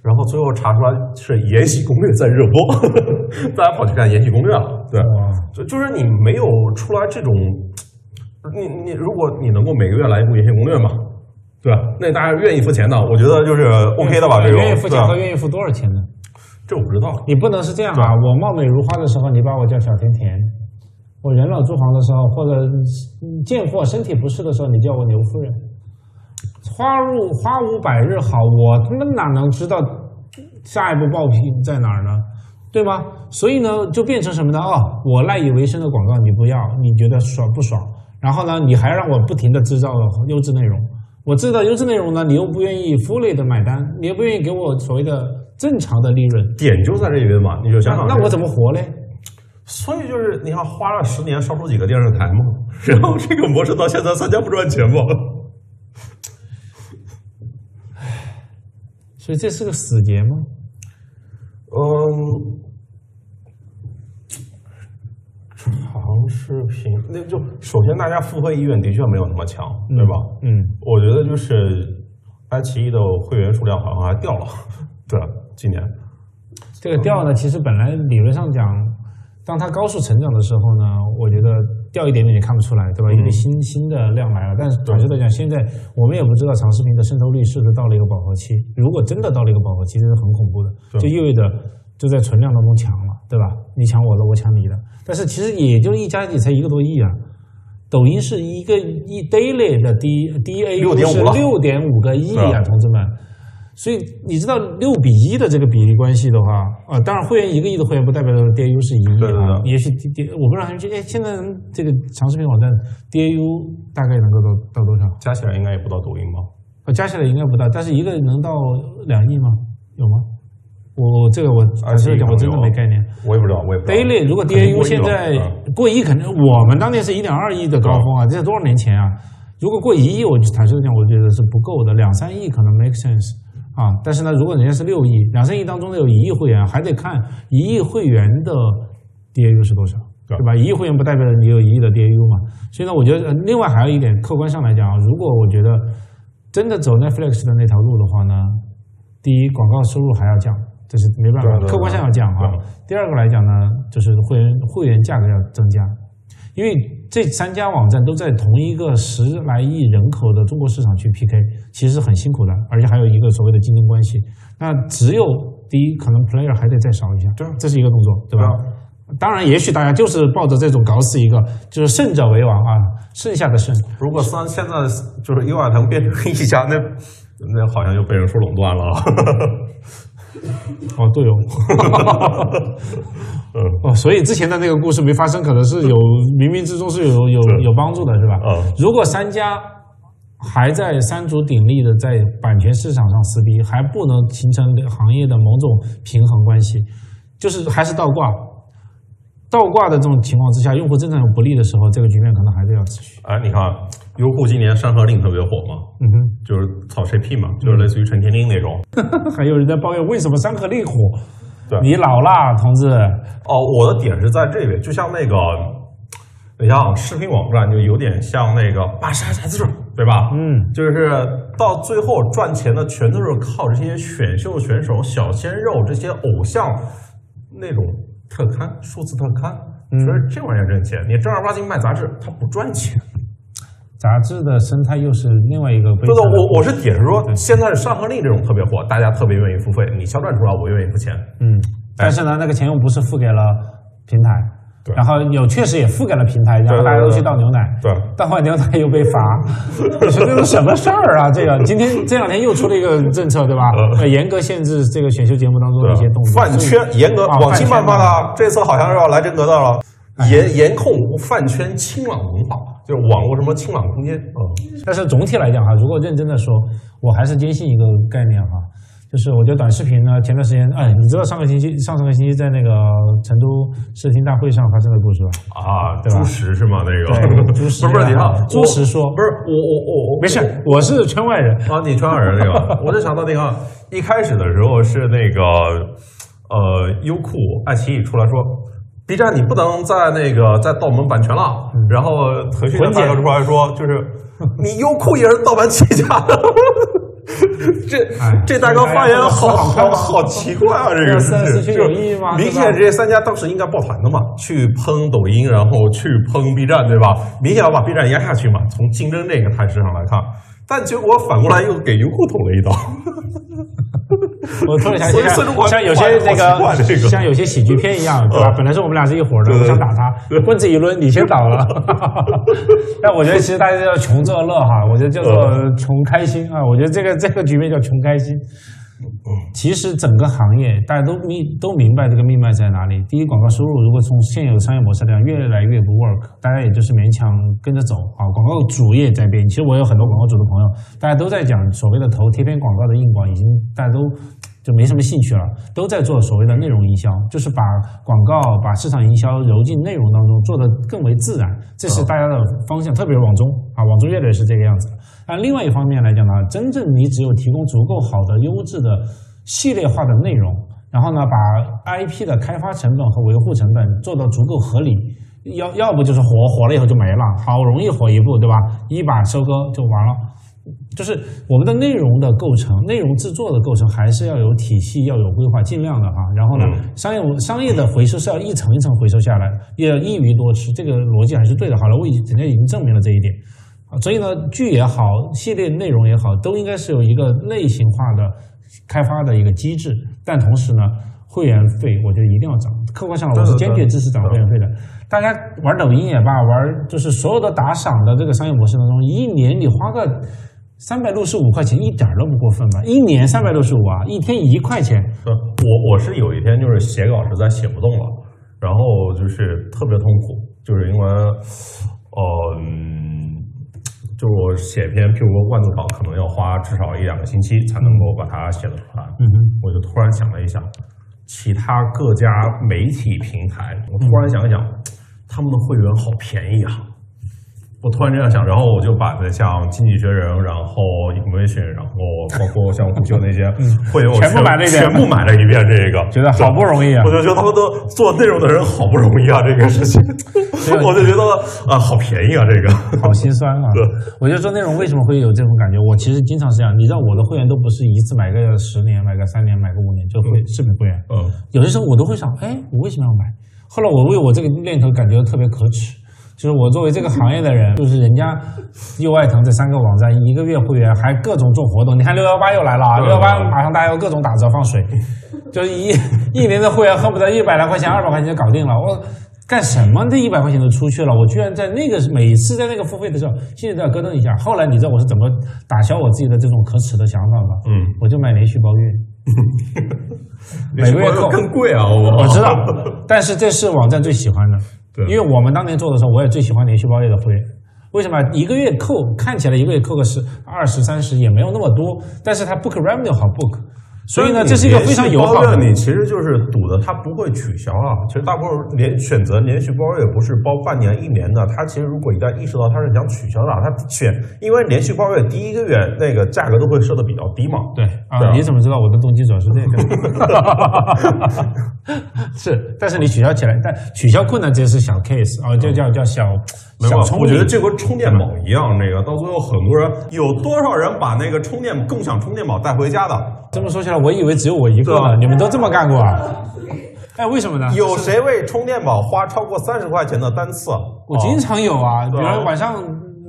然后最后查出来是《延禧攻略》在热播，大家跑去看《延禧攻略》了，对，哇。就就是你没有出来这种，你你如果你能够每个月来一部《延禧攻略》嘛，对吧？那大家愿意付钱的，我觉得就是 OK 的吧，这种愿意付钱和愿意付多少钱呢？这我不知道，你不能是这样啊！我貌美如花的时候，你把我叫小甜甜；我人老珠黄的时候，或者嗯贱货身体不适的时候，你叫我牛夫人。花入花无百日好，我他妈哪能知道下一步爆品在哪儿呢？对吗？所以呢，就变成什么呢？哦，我赖以为生的广告你不要，你觉得爽不爽？然后呢，你还让我不停的制造优质内容。我制造优质内容呢，你又不愿意 fully 的买单，你又不愿意给我所谓的正常的利润，点就在这边嘛，你就想想那我怎么活嘞？所以就是你看，花了十年烧出几个电视台嘛，然后 这个模式到现在三家不赚钱嘛。所以这是个死结吗？嗯，长视频那就首先大家付费意愿的确没有那么强，对吧？嗯，我觉得就是爱奇艺的会员数量好像还掉了，对，今年。这个掉呢，其实本来理论上讲，当它高速成长的时候呢，我觉得掉一点点也看不出来，对吧？因为新新的量来了。但是短期来讲，现在我们也不知道长视频的渗透率是不是到了一个饱和期。如果真的到了一个饱和期，这是很恐怖的，就意味着就在存量当中抢了，对吧？你抢我的，我抢你的。但是其实也就一加一才一个多亿啊。抖音是一个一 daily 的 D D A 6.5是了六点五个亿啊同志们。所以你知道六比一的这个比例关系的话，啊，当然会员一个亿的会员不代表 DAU 是一亿啊，也许 D D 我不知道他们觉得，哎，现在这个长视频网站 DAU 大概能够到到多少？加起来应该也不到抖音吧？呃，加起来应该不到，但是一个能到两亿吗？有吗？我这个我坦率地讲，我真的没概念。我也不知道，我也不知道。daily 如果 DAU 现在嗯过亿，肯定我们当年是一点二亿的高峰啊，这是多少年前啊？如果过一亿，我就坦率讲，我觉得是不够的，两三亿可能 make sense 啊。但是呢，如果人家是六亿，两三亿当中呢有一亿会员，还得看一亿会员的 DAU 是多少，对对吧？一亿会员不代表你有一亿的 DAU 嘛。所以呢，我觉得呃另外还有一点，客观上来讲啊，如果我觉得真的走 Netflix 的那条路的话呢，第一，广告收入还要降，这是没办法客观上要降啊。第二个来讲呢，就是会员会员价格要增加，因为这三家网站都在同一个十来亿人口的中国市场去 PK，其实很辛苦的，而且还有一个所谓的竞争关系。那只有第一，可能 player 还得再少一下，对这是一个动作，对吧？当然，也许大家就是抱着这种搞死一个，就是胜者为王啊，剩下的胜。如果三现在就是优爱腾变成一家，那那好像就被人说垄断了。哦，对哦，嗯哦，所以之前的那个故事没发生，可能是有冥冥之中是有有是有帮助的，是吧？嗯如果三家还在三足鼎立的在版权市场上撕逼，还不能形成行业的某种平衡关系，就是还是倒挂。倒挂的这种情况之下，用户增长有不利的时候，这个局面可能还是要持续。哎，你看优酷今年《山河令》特别火嘛，嗯哼，就是炒 CP 嘛，就是类似于陈天令那种。还有人在抱怨为什么山河令火？对你老啦，同志。哦，我的点是在这边，就像那个你像视频网站就有点像那个巴沙杂志，对吧？嗯，就是到最后赚钱的全都是靠这些选秀选手、小鲜肉这些偶像那种特刊、数字特刊，嗯觉得这玩意儿挣钱。你正儿八经卖杂志，它不赚钱。杂志的生态又是另外一个悲这个惨的我我是解释说，现在《上合力》这种特别火，大家特别愿意付费，你销赚出来，我愿意付钱。嗯，但是呢，那个钱又不是付给了平台，对。然后有确实也覆盖了平台，然后大家都去倒牛奶，对。倒完牛奶又被罚，你 说这是什么事儿啊？这个今天这两天又出了一个政策，对吧？嗯呃严格限制这个选秀节目当中的一些动作，饭圈严格，啊网信办发饭圈嘛。的，这次好像是要来真格的了，严严控饭圈清朗文化，就是网络什么清朗空间。嗯，但是总体来讲哈，如果认真的说，我还是坚信一个概念哈，就是我觉得短视频呢，前段时间，哎，你知道上个星期、上上个星期在那个成都视听大会上发生的故事吧？啊，对吧猪食是吗？那个对猪食 不是你看啊猪食说不是我我我我没事，我是圈外人，啊，你圈外人那个，我就想到那个一开始的时候是那个呃，优酷、爱奇艺出来说。B 站你不能再那个再盗我们版权了，然后腾讯大哥出来说，就是 你优酷也是盗版起家的，这哎这大哥发言好哎好好奇怪啊！这个这事情四四区有意义吗明显这三家当时应该抱团的嘛，去喷抖音，然后去喷 B 站，对吧？明显要把 B 站压下去嘛。从竞争这个态势上来看，但结果反过来又给优酷捅了一刀。我突然想起所以所以我像像有些那个像有些喜剧片一样，对吧？嗯本来是我们俩是一伙的，我想打他，棍子一抡，你先倒了。但我觉得其实大家叫穷作乐哈，我觉得叫做嗯穷开心啊。我觉得这个这个局面叫穷开心。其实整个行业大家都明都明白这个命脉在哪里。第一，广告收入如果从现有商业模式来讲越来越不 work，大家也就是勉强跟着走啊。广告主业在变，其实我有很多广告主的朋友，大家都在讲所谓的投贴片广告的硬广，已经大家都就没什么兴趣了，都在做所谓的内容营销，就是把广告、把市场营销揉进内容当中，做得更为自然，这是大家的方向。特别是网中啊，网中越来越是这个样子。但另外一方面来讲呢，真正你只有提供足够好的、优质的系列化的内容，然后呢，把 IP 的开发成本和维护成本做到足够合理。要要不就是火火了以后就没了，好容易火一步，对吧？一把收割就完了。就是我们的内容的构成，内容制作的构成还是要有体系，要有规划，尽量的哈。然后呢，嗯商业商业的回收是要一层一层回收下来，也一鱼多吃，这个逻辑还是对的。好了，我已经人家已经证明了这一点。啊，所以呢，剧也好，系列内容也好，都应该是有一个类型化的开发的一个机制，但同时呢，会员费我觉得一定要涨。客观上，我是坚决支持涨会员费的。大家玩抖音也罢，玩就是所有的打赏的这个商业模式当中，一年你花个三百六十五块钱，一点儿都不过分吧？一年三百六十五啊，一天一块钱，呃我我是有一天就是写稿实在写不动了，然后就是特别痛苦，就是因为，呃，嗯就是我写一篇，譬如说万字稿，可能要花至少一两个星期才能够把它写得出来。嗯哼，我就突然想了一想，其他各家媒体平台，我突然想一想，他们的会员好便宜啊！我突然这样想，然后我就把那像《经济学人》，然后 Information，然后包括像虎嗅那些会员，我嗯全部买了一遍全部买了一遍这个，觉得好不容易啊我就觉得他们都做内容的人好不容易啊，这个事情，我就觉得啊，好便宜啊，这个。好心酸啊对！我就做内容为什么会有这种感觉？我其实经常是这样，你知道我的会员都不是一次买个十年、买个三年、买个五年就会视频会员，嗯有的时候我都会想，哎，我为什么要买？后来我为我这个念头感觉特别可耻，就是我作为这个行业的人，就是人家优爱腾这三个网站一个月会员还各种做活动，你看六幺八又来了啊，对六幺八马上大家又各种打折放水，就是一一年的会员恨不得一百来块钱、二百块钱就搞定了，我。干什么？这一百块钱都出去了，我居然在那个每次在那个付费的时候，心里都要咯噔一下。后来你知道我是怎么打消我自己的这种可耻的想法吗？嗯，我就买连续包月。每个月扣更贵啊！我我知道，但是这是网站最喜欢的，因为我们当年做的时候，我也最喜欢连续包月的会员。为什么？一个月扣看起来一个月扣个十、二十、三十也没有那么多，但是它 book revenue 好 book，所以呢，这是一个非常友好的。你其实就是赌的它不会取消啊。其实大部分连选择连续包月不是包半年、一年的，他其实如果一旦意识到他是想取消的，他选，因为连续包月第一个月那个价格都会设的比较低嘛。对啊，你怎么知道我的动机主要是这个？是，但是你取消起来，但取消困难这是小 case 啊，就叫叫小小聪我觉得这和充电宝一样，那个到最后很多人有多少人把那个充电共享充电宝带回家的？这么说起来，我以为只有我一个呢。你们都这么干过啊？哎，为什么呢？有谁为充电宝花超过三十块钱的单次？我经常有啊，比如晚上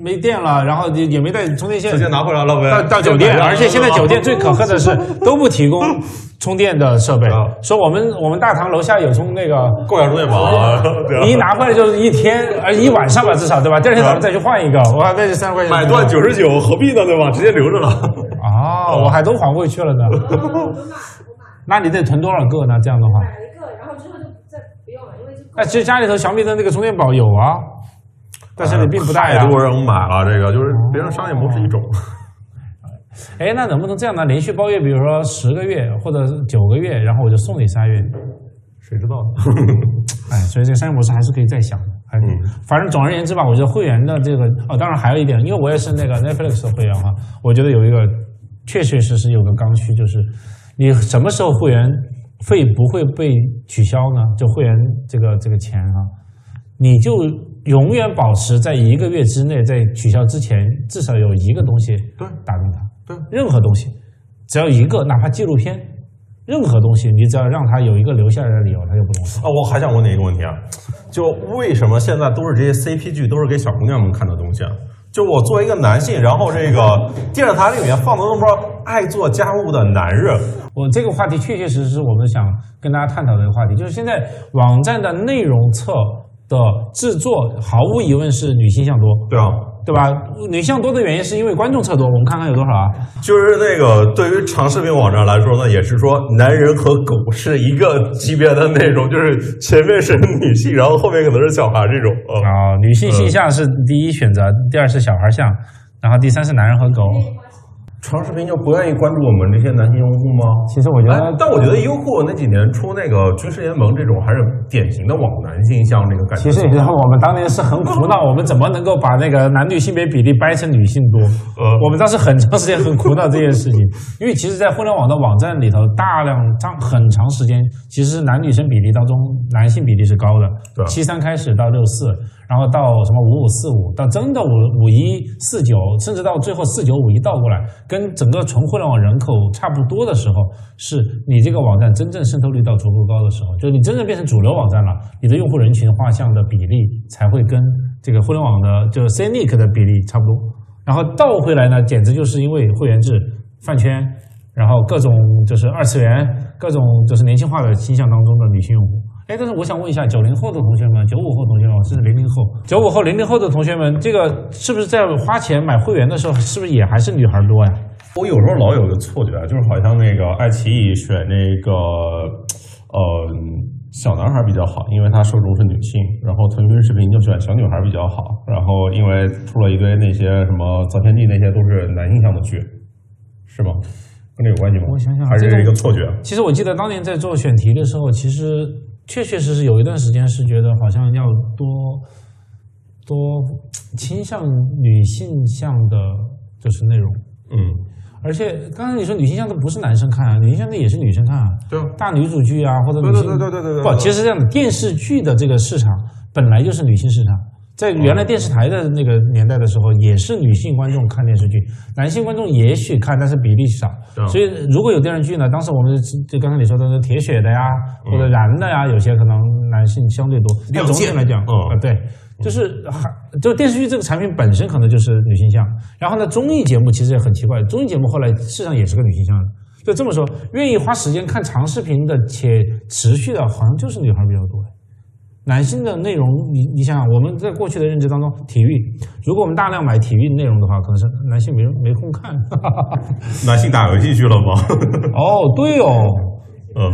没电了，然后也也没带充电线，直接拿回来了呗。到到酒店，而且现在酒店最可恨的是都不提供 充电的设备，说我们我们大堂楼下有充那个共享充电宝，你一拿回来就是一天，呃一晚上吧，至少对吧？第二天早上再去换一个，哇，那就三十块钱。买断九十九，何必呢？对吧？直接留着了。哦，我还都还回去了呢。那你得囤多少个呢？这样的话，买一个，然后之后就再不用了，因为哎，其实家里头小米的那个充电宝有啊，但是你并不。太多人买了这个，就是别人商业模式一种。哎，那能不能这样呢？连续包月，比如说十个月或者九个月，然后我就送你仨月，谁知道呢？哎，所以这个商业模式还是可以再想的。嗯，反正总而言之吧，我觉得会员的这个哦，当然还有一点，因为我也是那个 Netflix 的会员哈，我觉得有一个确确实实有个刚需就是。你什么时候会员费不会被取消呢？就会员这个这个钱啊，你就永远保持在一个月之内，在取消之前至少有一个东西对打动他，对任何东西，只要一个，哪怕纪录片，任何东西，你只要让他有一个留下来的理由，他就不动手。啊，我还想问你一个问题啊，就为什么现在都是这些 CP 剧，都是给小姑娘们看的东西啊？就我作为一个男性，然后这个电视台里面放的那么多爱做家务的男人，我这个话题确确实实我们想跟大家探讨的一个话题，就是现在网站的内容册的制作，毫无疑问是女性向多。对啊。对吧？女性多的原因是因为观众侧多。我们看看有多少啊？就是那个对于长视频网站来说呢，也是说男人和狗是一个级别的内容，就是前面是女性，然后后面可能是小孩这种。啊，女性性向是第一选择，第二是小孩像，然后第三是男人和狗。长视频就不愿意关注我们这些男性用户吗？其实我觉得，但我觉得优酷那几年出那个军事联盟这种，还是典型的往男性向那个感觉。其实你知道，我们当年是很苦恼，我们怎么能够把那个男女性别比例掰成女性多？呃，我们当时很长时间很苦恼这件事情，因为其实，在互联网的网站里头，大量长很长时间，其实男女生比例当中，男性比例是高的，七三开始到六四。然后到什么五五四五，到真的五五一四九，甚至到最后四九五一倒过来，跟整个纯互联网人口差不多的时候，是你这个网站真正渗透率到足够高的时候，就是你真正变成主流网站了，你的用户人群画像的比例才会跟这个互联网的就是 C N I C 的比例差不多。然后倒回来呢，简直就是因为会员制、饭圈，然后各种就是二次元，各种就是年轻化的倾向当中的女性用户。哎，但是我想问一下，九零后的同学们，九五后同学们，甚至零零后，九五后、零零后的同学们，这个是不是在花钱买会员的时候，是不是也还是女孩多呀？我有时候老有个错觉，就是好像那个爱奇艺选那个呃小男孩比较好，因为他受众是女性，然后腾讯视频就选小女孩比较好，然后因为出了一堆那些什么造天地那些都是男性向的剧，是吗？跟这有关系吗？我想想，还是一个错觉。其实我记得当年在做选题的时候，其实。确确实实有一段时间是觉得好像要多多倾向女性向的，就是内容。嗯，而且刚才你说女性向的不是男生看啊，女性向的也是女生看啊。对，大女主剧啊，或者女性对对对对对不，其实这样的电视剧的这个市场本来就是女性市场。在原来电视台的那个年代的时候，也是女性观众看电视剧，男性观众也许看，但是比例少。所以如果有电视剧呢，当时我们就刚才你说的铁血的呀，或者燃的呀，有些可能男性相对多。但总体来讲，啊，对，就是还就电视剧这个产品本身可能就是女性向。然后呢，综艺节目其实也很奇怪，综艺节目后来事实上也是个女性向的。就这么说，愿意花时间看长视频的且持续的，好像就是女孩比较多。男性的内容，你你想想，我们在过去的认知当中，体育，如果我们大量买体育内容的话，可能是男性没没空看。男性打游戏去了吗？哦，对哦，嗯，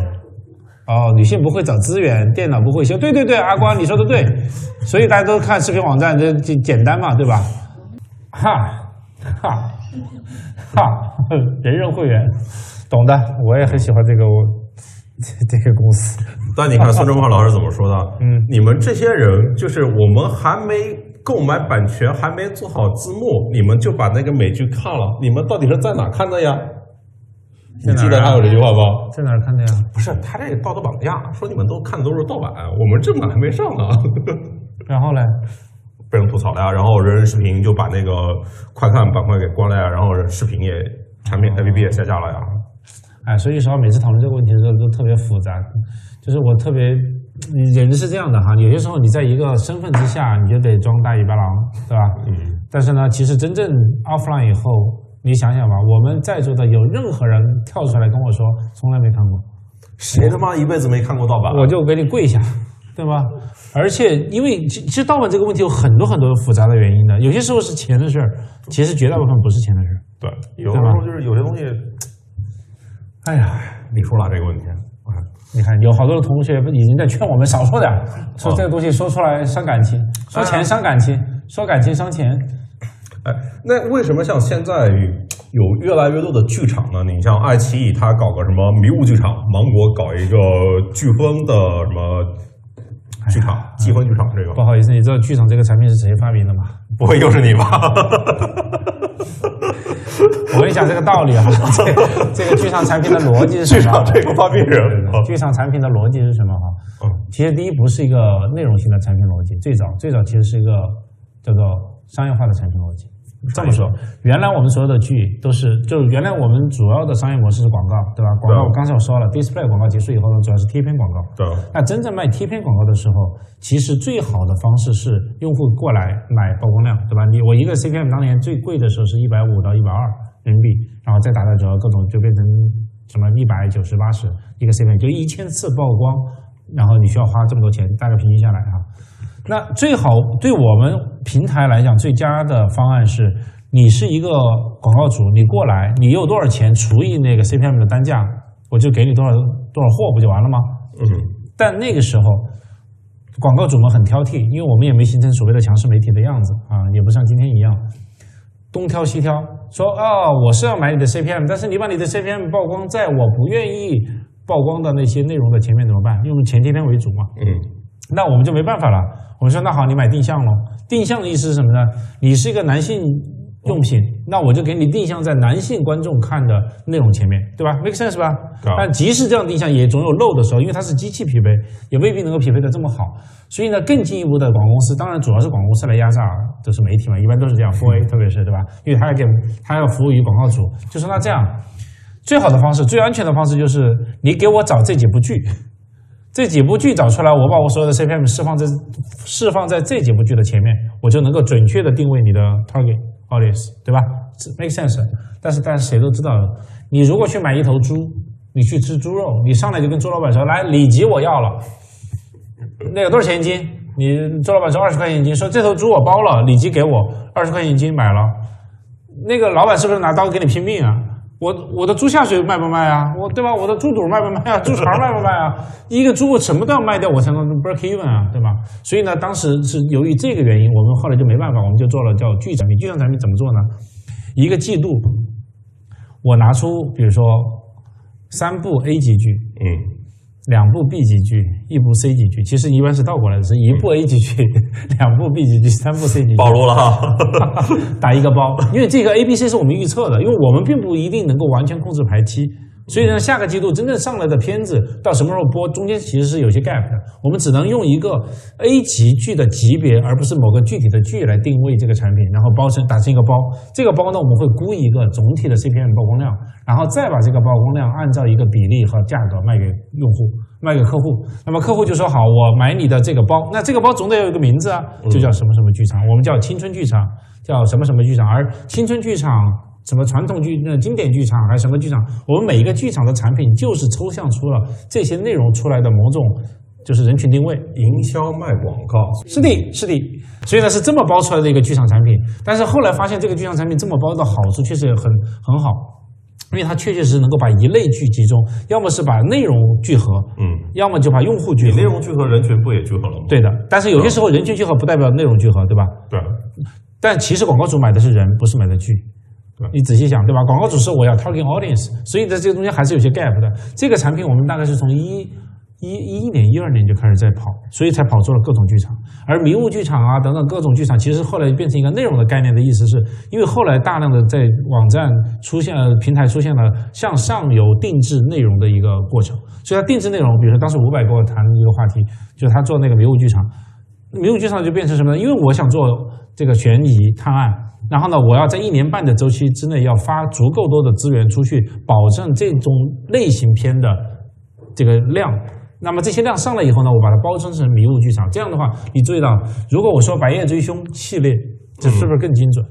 哦，女性不会找资源，电脑不会修，对对对，阿光你说的对，所以大家都看视频网站，这这简单嘛，对吧？哈哈哈，人人会员。懂的，我也很喜欢这个我 这个公司。但你看孙正浩 老师怎么说的？嗯，你们这些人，就是我们还没购买版权，还没做好字幕，你们就把那个美剧看了，你们到底是在哪看的呀？你记得他有这句话不？在哪儿看的呀？不是，他这个道德绑架，说你们都看的都是盗版，我们正版还没上呢。然后嘞，被人吐槽了呀，然后人人视频就把那个快看板块给关了呀，然后视频也产品 APP 也下架了呀。哎，所以说每次讨论这个问题的时候都特别复杂，就是我特别，人是这样的哈，有些时候你在一个身份之下，你就得装大尾巴狼，对吧？嗯，但是呢，其实真正 offline 以后，你想想吧，我们在座的有任何人跳出来跟我说从来没看过，谁他妈一辈子没看过盗版？我就给你跪下，对吧？而且因为其其实盗版这个问题有很多很多复杂的原因的，有些时候是钱的事儿，其实绝大部分不是钱的事儿。对，有的时候就是有些东西，哎呀，你说了这个问题，你看有好多的同学已经在劝我们少说点儿，说这个东西说出来伤感情，说钱伤感情，说感情伤钱。哎，那为什么像现在有越来越多的剧场呢？你像爱奇艺，它搞个什么迷雾剧场，芒果搞一个飓风的什么剧场，飓风剧场这个，不好意思，你知道剧场这个产品是谁发明的吗？不会又是你吧？我跟你讲这个道理啊，这个这个剧场产品的逻辑是什么？场这个发明人，啊剧场产品的逻辑是什么哈？嗯其实第一不是一个内容型的产品逻辑，最早最早其实是一个叫做商业化的产品逻辑。这么说，原来我们所有的剧都是，就是原来我们主要的商业模式是广告，对吧？广告我刚才我说了，display 广告结束以后呢，主要是贴片广告。对，那真正卖贴片广告的时候，其实最好的方式是用户过来买曝光量，对吧？你我一个 CPM 当年最贵的时候是一百五到一百二人民币，然后再打打折，各种就变成什么一百九十八十一个 CPM，就一千次曝光，然后你需要花这么多钱，大概平均下来哈。那最好对我们平台来讲，最佳的方案是，你是一个广告主，你过来，你有多少钱除以那个 CPM 的单价，我就给你多少多少货，不就完了吗？嗯，但那个时候，广告主们很挑剔，因为我们也没形成所谓的强势媒体的样子啊，也不像今天一样东挑西挑，说啊、我是要买你的 CPM，但是你把你的 CPM 曝光在我不愿意曝光的那些内容的前面怎么办？因为我们前贴片为主嘛，嗯，那我们就没办法了。我说那好，你买定向喽。定向的意思是什么呢？你是一个男性用品，那我就给你定向在男性观众看的内容前面，对吧？make sense 吧？但即使这样定向，也总有漏的时候，因为它是机器匹配，也未必能够匹配的这么好。所以呢，更进一步的广告公司，当然主要是广告公司来压榨，都是媒体嘛，一般都是这样，for A，特别是对吧？因为他要给他要服务于广告主，就说那这样，最好的方式、最安全的方式就是你给我找这几部剧。这几部剧找出来，我把我所有的 CPM 释放在释放在这几部剧的前面，我就能够准确的定位你的 target audience，对吧？make sense。但是但是谁都知道，你如果去买一头猪，你去吃猪肉，你上来就跟猪老板说，来里脊我要了，那个多少钱一斤？你周老板说二十块钱一斤，说这头猪我包了，里脊给我二十块钱一斤买了，那个老板是不是拿刀跟你拼命啊？我我的猪下水卖不卖啊？我对吧？我的猪肚卖不卖啊？猪肠卖不卖啊？一个猪什么都要卖掉，我才能 break even 啊，对吧？所以呢，当时是由于这个原因，我们后来就没办法，我们就做了叫剧产品。剧量产品怎么做呢？一个季度，我拿出比如说三部 A 级剧，嗯，两部 B 级剧，一部 C 级剧。其实一般是倒过来的，是一部 A 级剧，两部 B 级剧，三部 C 级剧。暴露了哈。打一个包，因为这个 A、B、C 是我们预测的，因为我们并不一定能够完全控制排期，所以呢，下个季度真正上来的片子到什么时候播，中间其实是有些 gap 的，我们只能用一个 A 级剧的级别，而不是某个具体的剧来定位这个产品，然后包成打成一个包，这个包呢，我们会估一个总体的 CPM 曝光量，然后再把这个曝光量按照一个比例和价格卖给用户。卖给客户，那么客户就说好，我买你的这个包，那这个包总得有一个名字啊，就叫什么什么剧场，我们叫青春剧场，叫什么什么剧场，而青春剧场。什么传统剧、那经典剧场还是什么剧场？我们每一个剧场的产品就是抽象出了这些内容出来的某种就是人群定位。营销卖广告，是的，是的，所以呢是这么包出来的一个剧场产品。但是后来发现这个剧场产品这么包的好处确实很很好，因为它确确实实能够把一类剧集中，要么是把内容聚合，嗯，要么就把用户聚合。你内容聚合人群不也聚合了吗？对的，但是有些时候人群聚合不代表内容聚合，对吧？对，但其实广告主买的是人，不是买的剧。对你仔细想，对吧？广告主是我要 target audience，所以在这个中间还是有些 gap 的。这个产品我们大概是从一一一一年、一二年就开始在跑，所以才跑出了各种剧场。而迷雾剧场啊等等各种剧场，其实后来变成一个内容的概念的意思是，因为后来大量的在网站出现了平台出现了向上游定制内容的一个过程，所以它定制内容，比如说当时伍佰跟我谈一个话题，就是他做那个迷雾剧场，迷雾剧场就变成什么呢？因为我想做这个悬疑探案，然后呢，我要在一年半的周期之内要发足够多的资源出去，保证这种类型片的这个量。那么这些量上来以后呢，我把它包装成迷雾剧场。这样的话，你注意到，如果我说《白夜追凶》系列，这是不是更精准？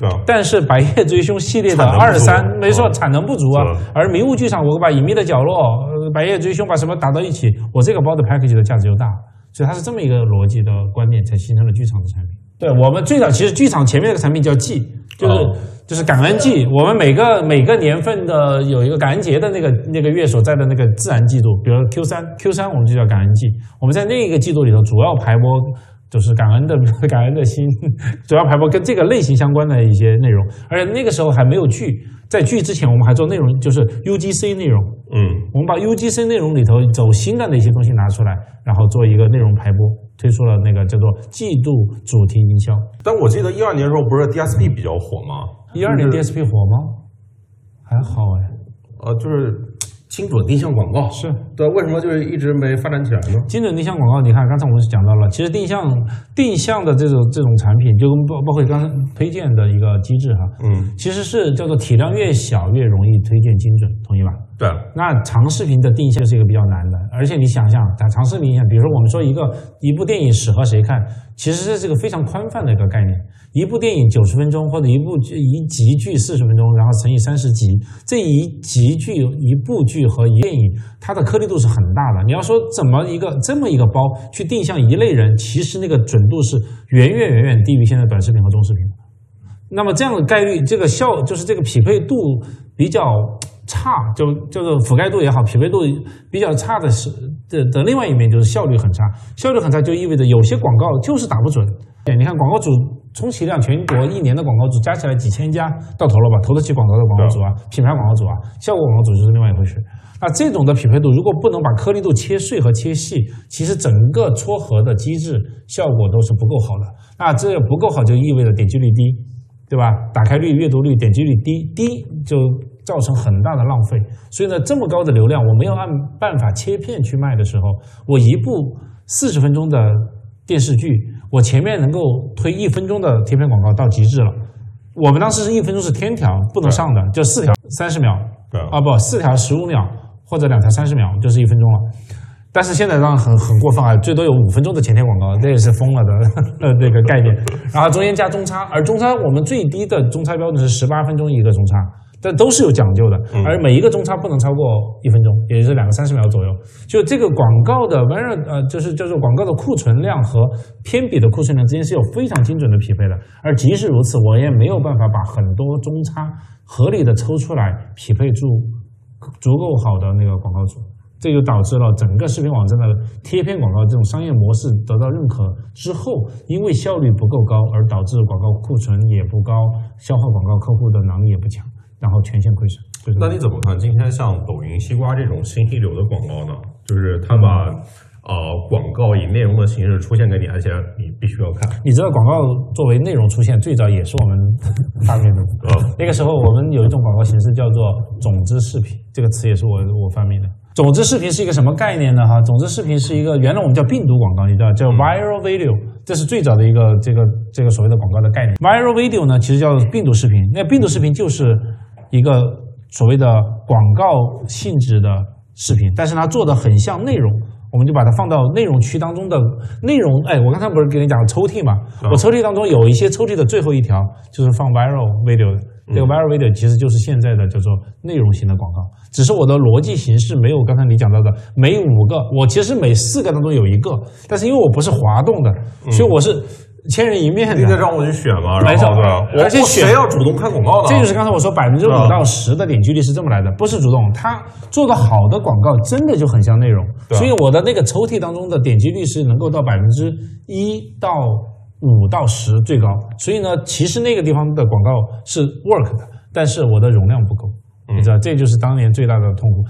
对啊，但是《白夜追凶》系列的二三，没错，嗯产能不足啊是。而迷雾剧场，我把隐秘的角落、呃白夜追凶把什么打到一起，我这个包的 package 的价值就大。所以它是这么一个逻辑的观念，才形成了剧场的产品。对我们最早其实剧场前面那个产品叫季，就是、哦就是感恩季。我们每个每个年份的有一个感恩节的那个那个月所在的那个自然季度，比如 Q 三 Q 三我们就叫感恩季。我们在那个季度里头主要排播就是感恩的 感恩的心，主要排播跟这个类型相关的一些内容。而且那个时候还没有剧，在剧之前我们还做内容，就是 UGC 内容。嗯，我们把 UGC 内容里头走心的那些东西拿出来，然后做一个内容排播，推出了那个叫做季度主题营销。但我记得一二年的时候不是 DSP 比较火吗？一二年 DSP 火吗？还好哎，呃，就是精准定向广告，是对，为什么就是一直没发展起来呢？精准定向广告。你看，刚才我们讲到了，其实定向定向的这种这种产品，就跟包包括刚才推荐的一个机制哈，嗯，其实是叫做体量越小越容易推荐精准，同意吧？对，那长视频的定向是一个比较难的，而且你想想，打长视频定向，比如说我们说一个一部电影适合谁看，其实这是个非常宽泛的一个概念。一部电影九十分钟，或者一部剧一集剧四十分钟，然后乘以三十集，这一集剧、一部剧和一电影，它的颗粒度是很大的。你要说怎么一个这么一个包去定向一类人，其实那个准度是远远远远低于现在短视频和中视频。那么这样的概率，这个效就是这个匹配度比较差，就叫做覆盖度也好，匹配度比较差的是的的另外一面就是效率很差，效率很差就意味着有些广告就是打不准。对，你看广告主充其量全国一年的广告主加起来几千家到头了吧，投得起广告的广告主啊，品牌广告主啊，效果广告主就是另外一回事。那这种的匹配度如果不能把颗粒度切碎和切细，其实整个撮合的机制效果都是不够好的。那这不够好就意味着点击率低，对吧？打开率、阅读率、点击率低，低就造成很大的浪费。所以呢，这么高的流量，我没有按办法切片去卖的时候，我一部四十分钟的电视剧，我前面能够推一分钟的贴片广告到极致了。我们当时是一分钟是天条不能上的，就四条三十秒，对啊不四条十五秒或者两条三十秒就是一分钟了。但是现在当然很很过分啊，最多有五分钟的前天广告，这也是疯了的呃 那个概念。然后中间加中差，而中差我们最低的中差标准是十八分钟一个中差，但都是有讲究的，而每一个中差不能超过一分钟，也就是两个三十秒左右。就这个广告的 v a r 呃，就是叫做广告的库存量和偏比的库存量之间是有非常精准的匹配的。而即使如此，我也没有办法把很多中差合理的抽出来匹配住足够好的那个广告主。这就导致了整个视频网站的贴片广告这种商业模式得到认可之后，因为效率不够高，而导致广告库存也不高，消化广告客户的能力也不强，然后全线亏损。就是那你怎么看今天像抖音、西瓜这种新一流的广告呢？就是他把呃广告以内容的形式出现给你，而且你必须要看。你知道广告作为内容出现，最早也是我们发明的。呃，那个时候我们有一种广告形式叫做种子视频，这个词也是我我发明的。种子视频是一个什么概念呢？哈，种子视频是一个原来我们叫病毒广告，你知道叫 viral video，这是最早的一个这个这个所谓的广告的概念。viral video 呢，其实叫病毒视频。那病毒视频就是一个所谓的广告性质的视频，但是它做的很像内容。我们就把它放到内容区当中的内容。哎，我刚才不是跟你讲抽屉嘛？嗯我抽屉当中有一些抽屉的最后一条就是放 viral video 的。这个 viral video 其实就是现在的叫做内容型的广告，只是我的逻辑形式没有刚才你讲到的每五个，我其实每四个当中有一个，但是因为我不是滑动的，所以我是千人一面的。你得让我去选嘛，没错而且选谁要主动看广告呢？这就是刚才我说百分之五啊到十的点击率是这么来的，不是主动，他做的好的广告真的就很像内容，所以我的那个抽屉当中的点击率是能够到百分之一到五到十最高，所以呢，其实那个地方的广告是 work 的。但是我的容量不够，嗯你知道，这就是当年最大的痛苦。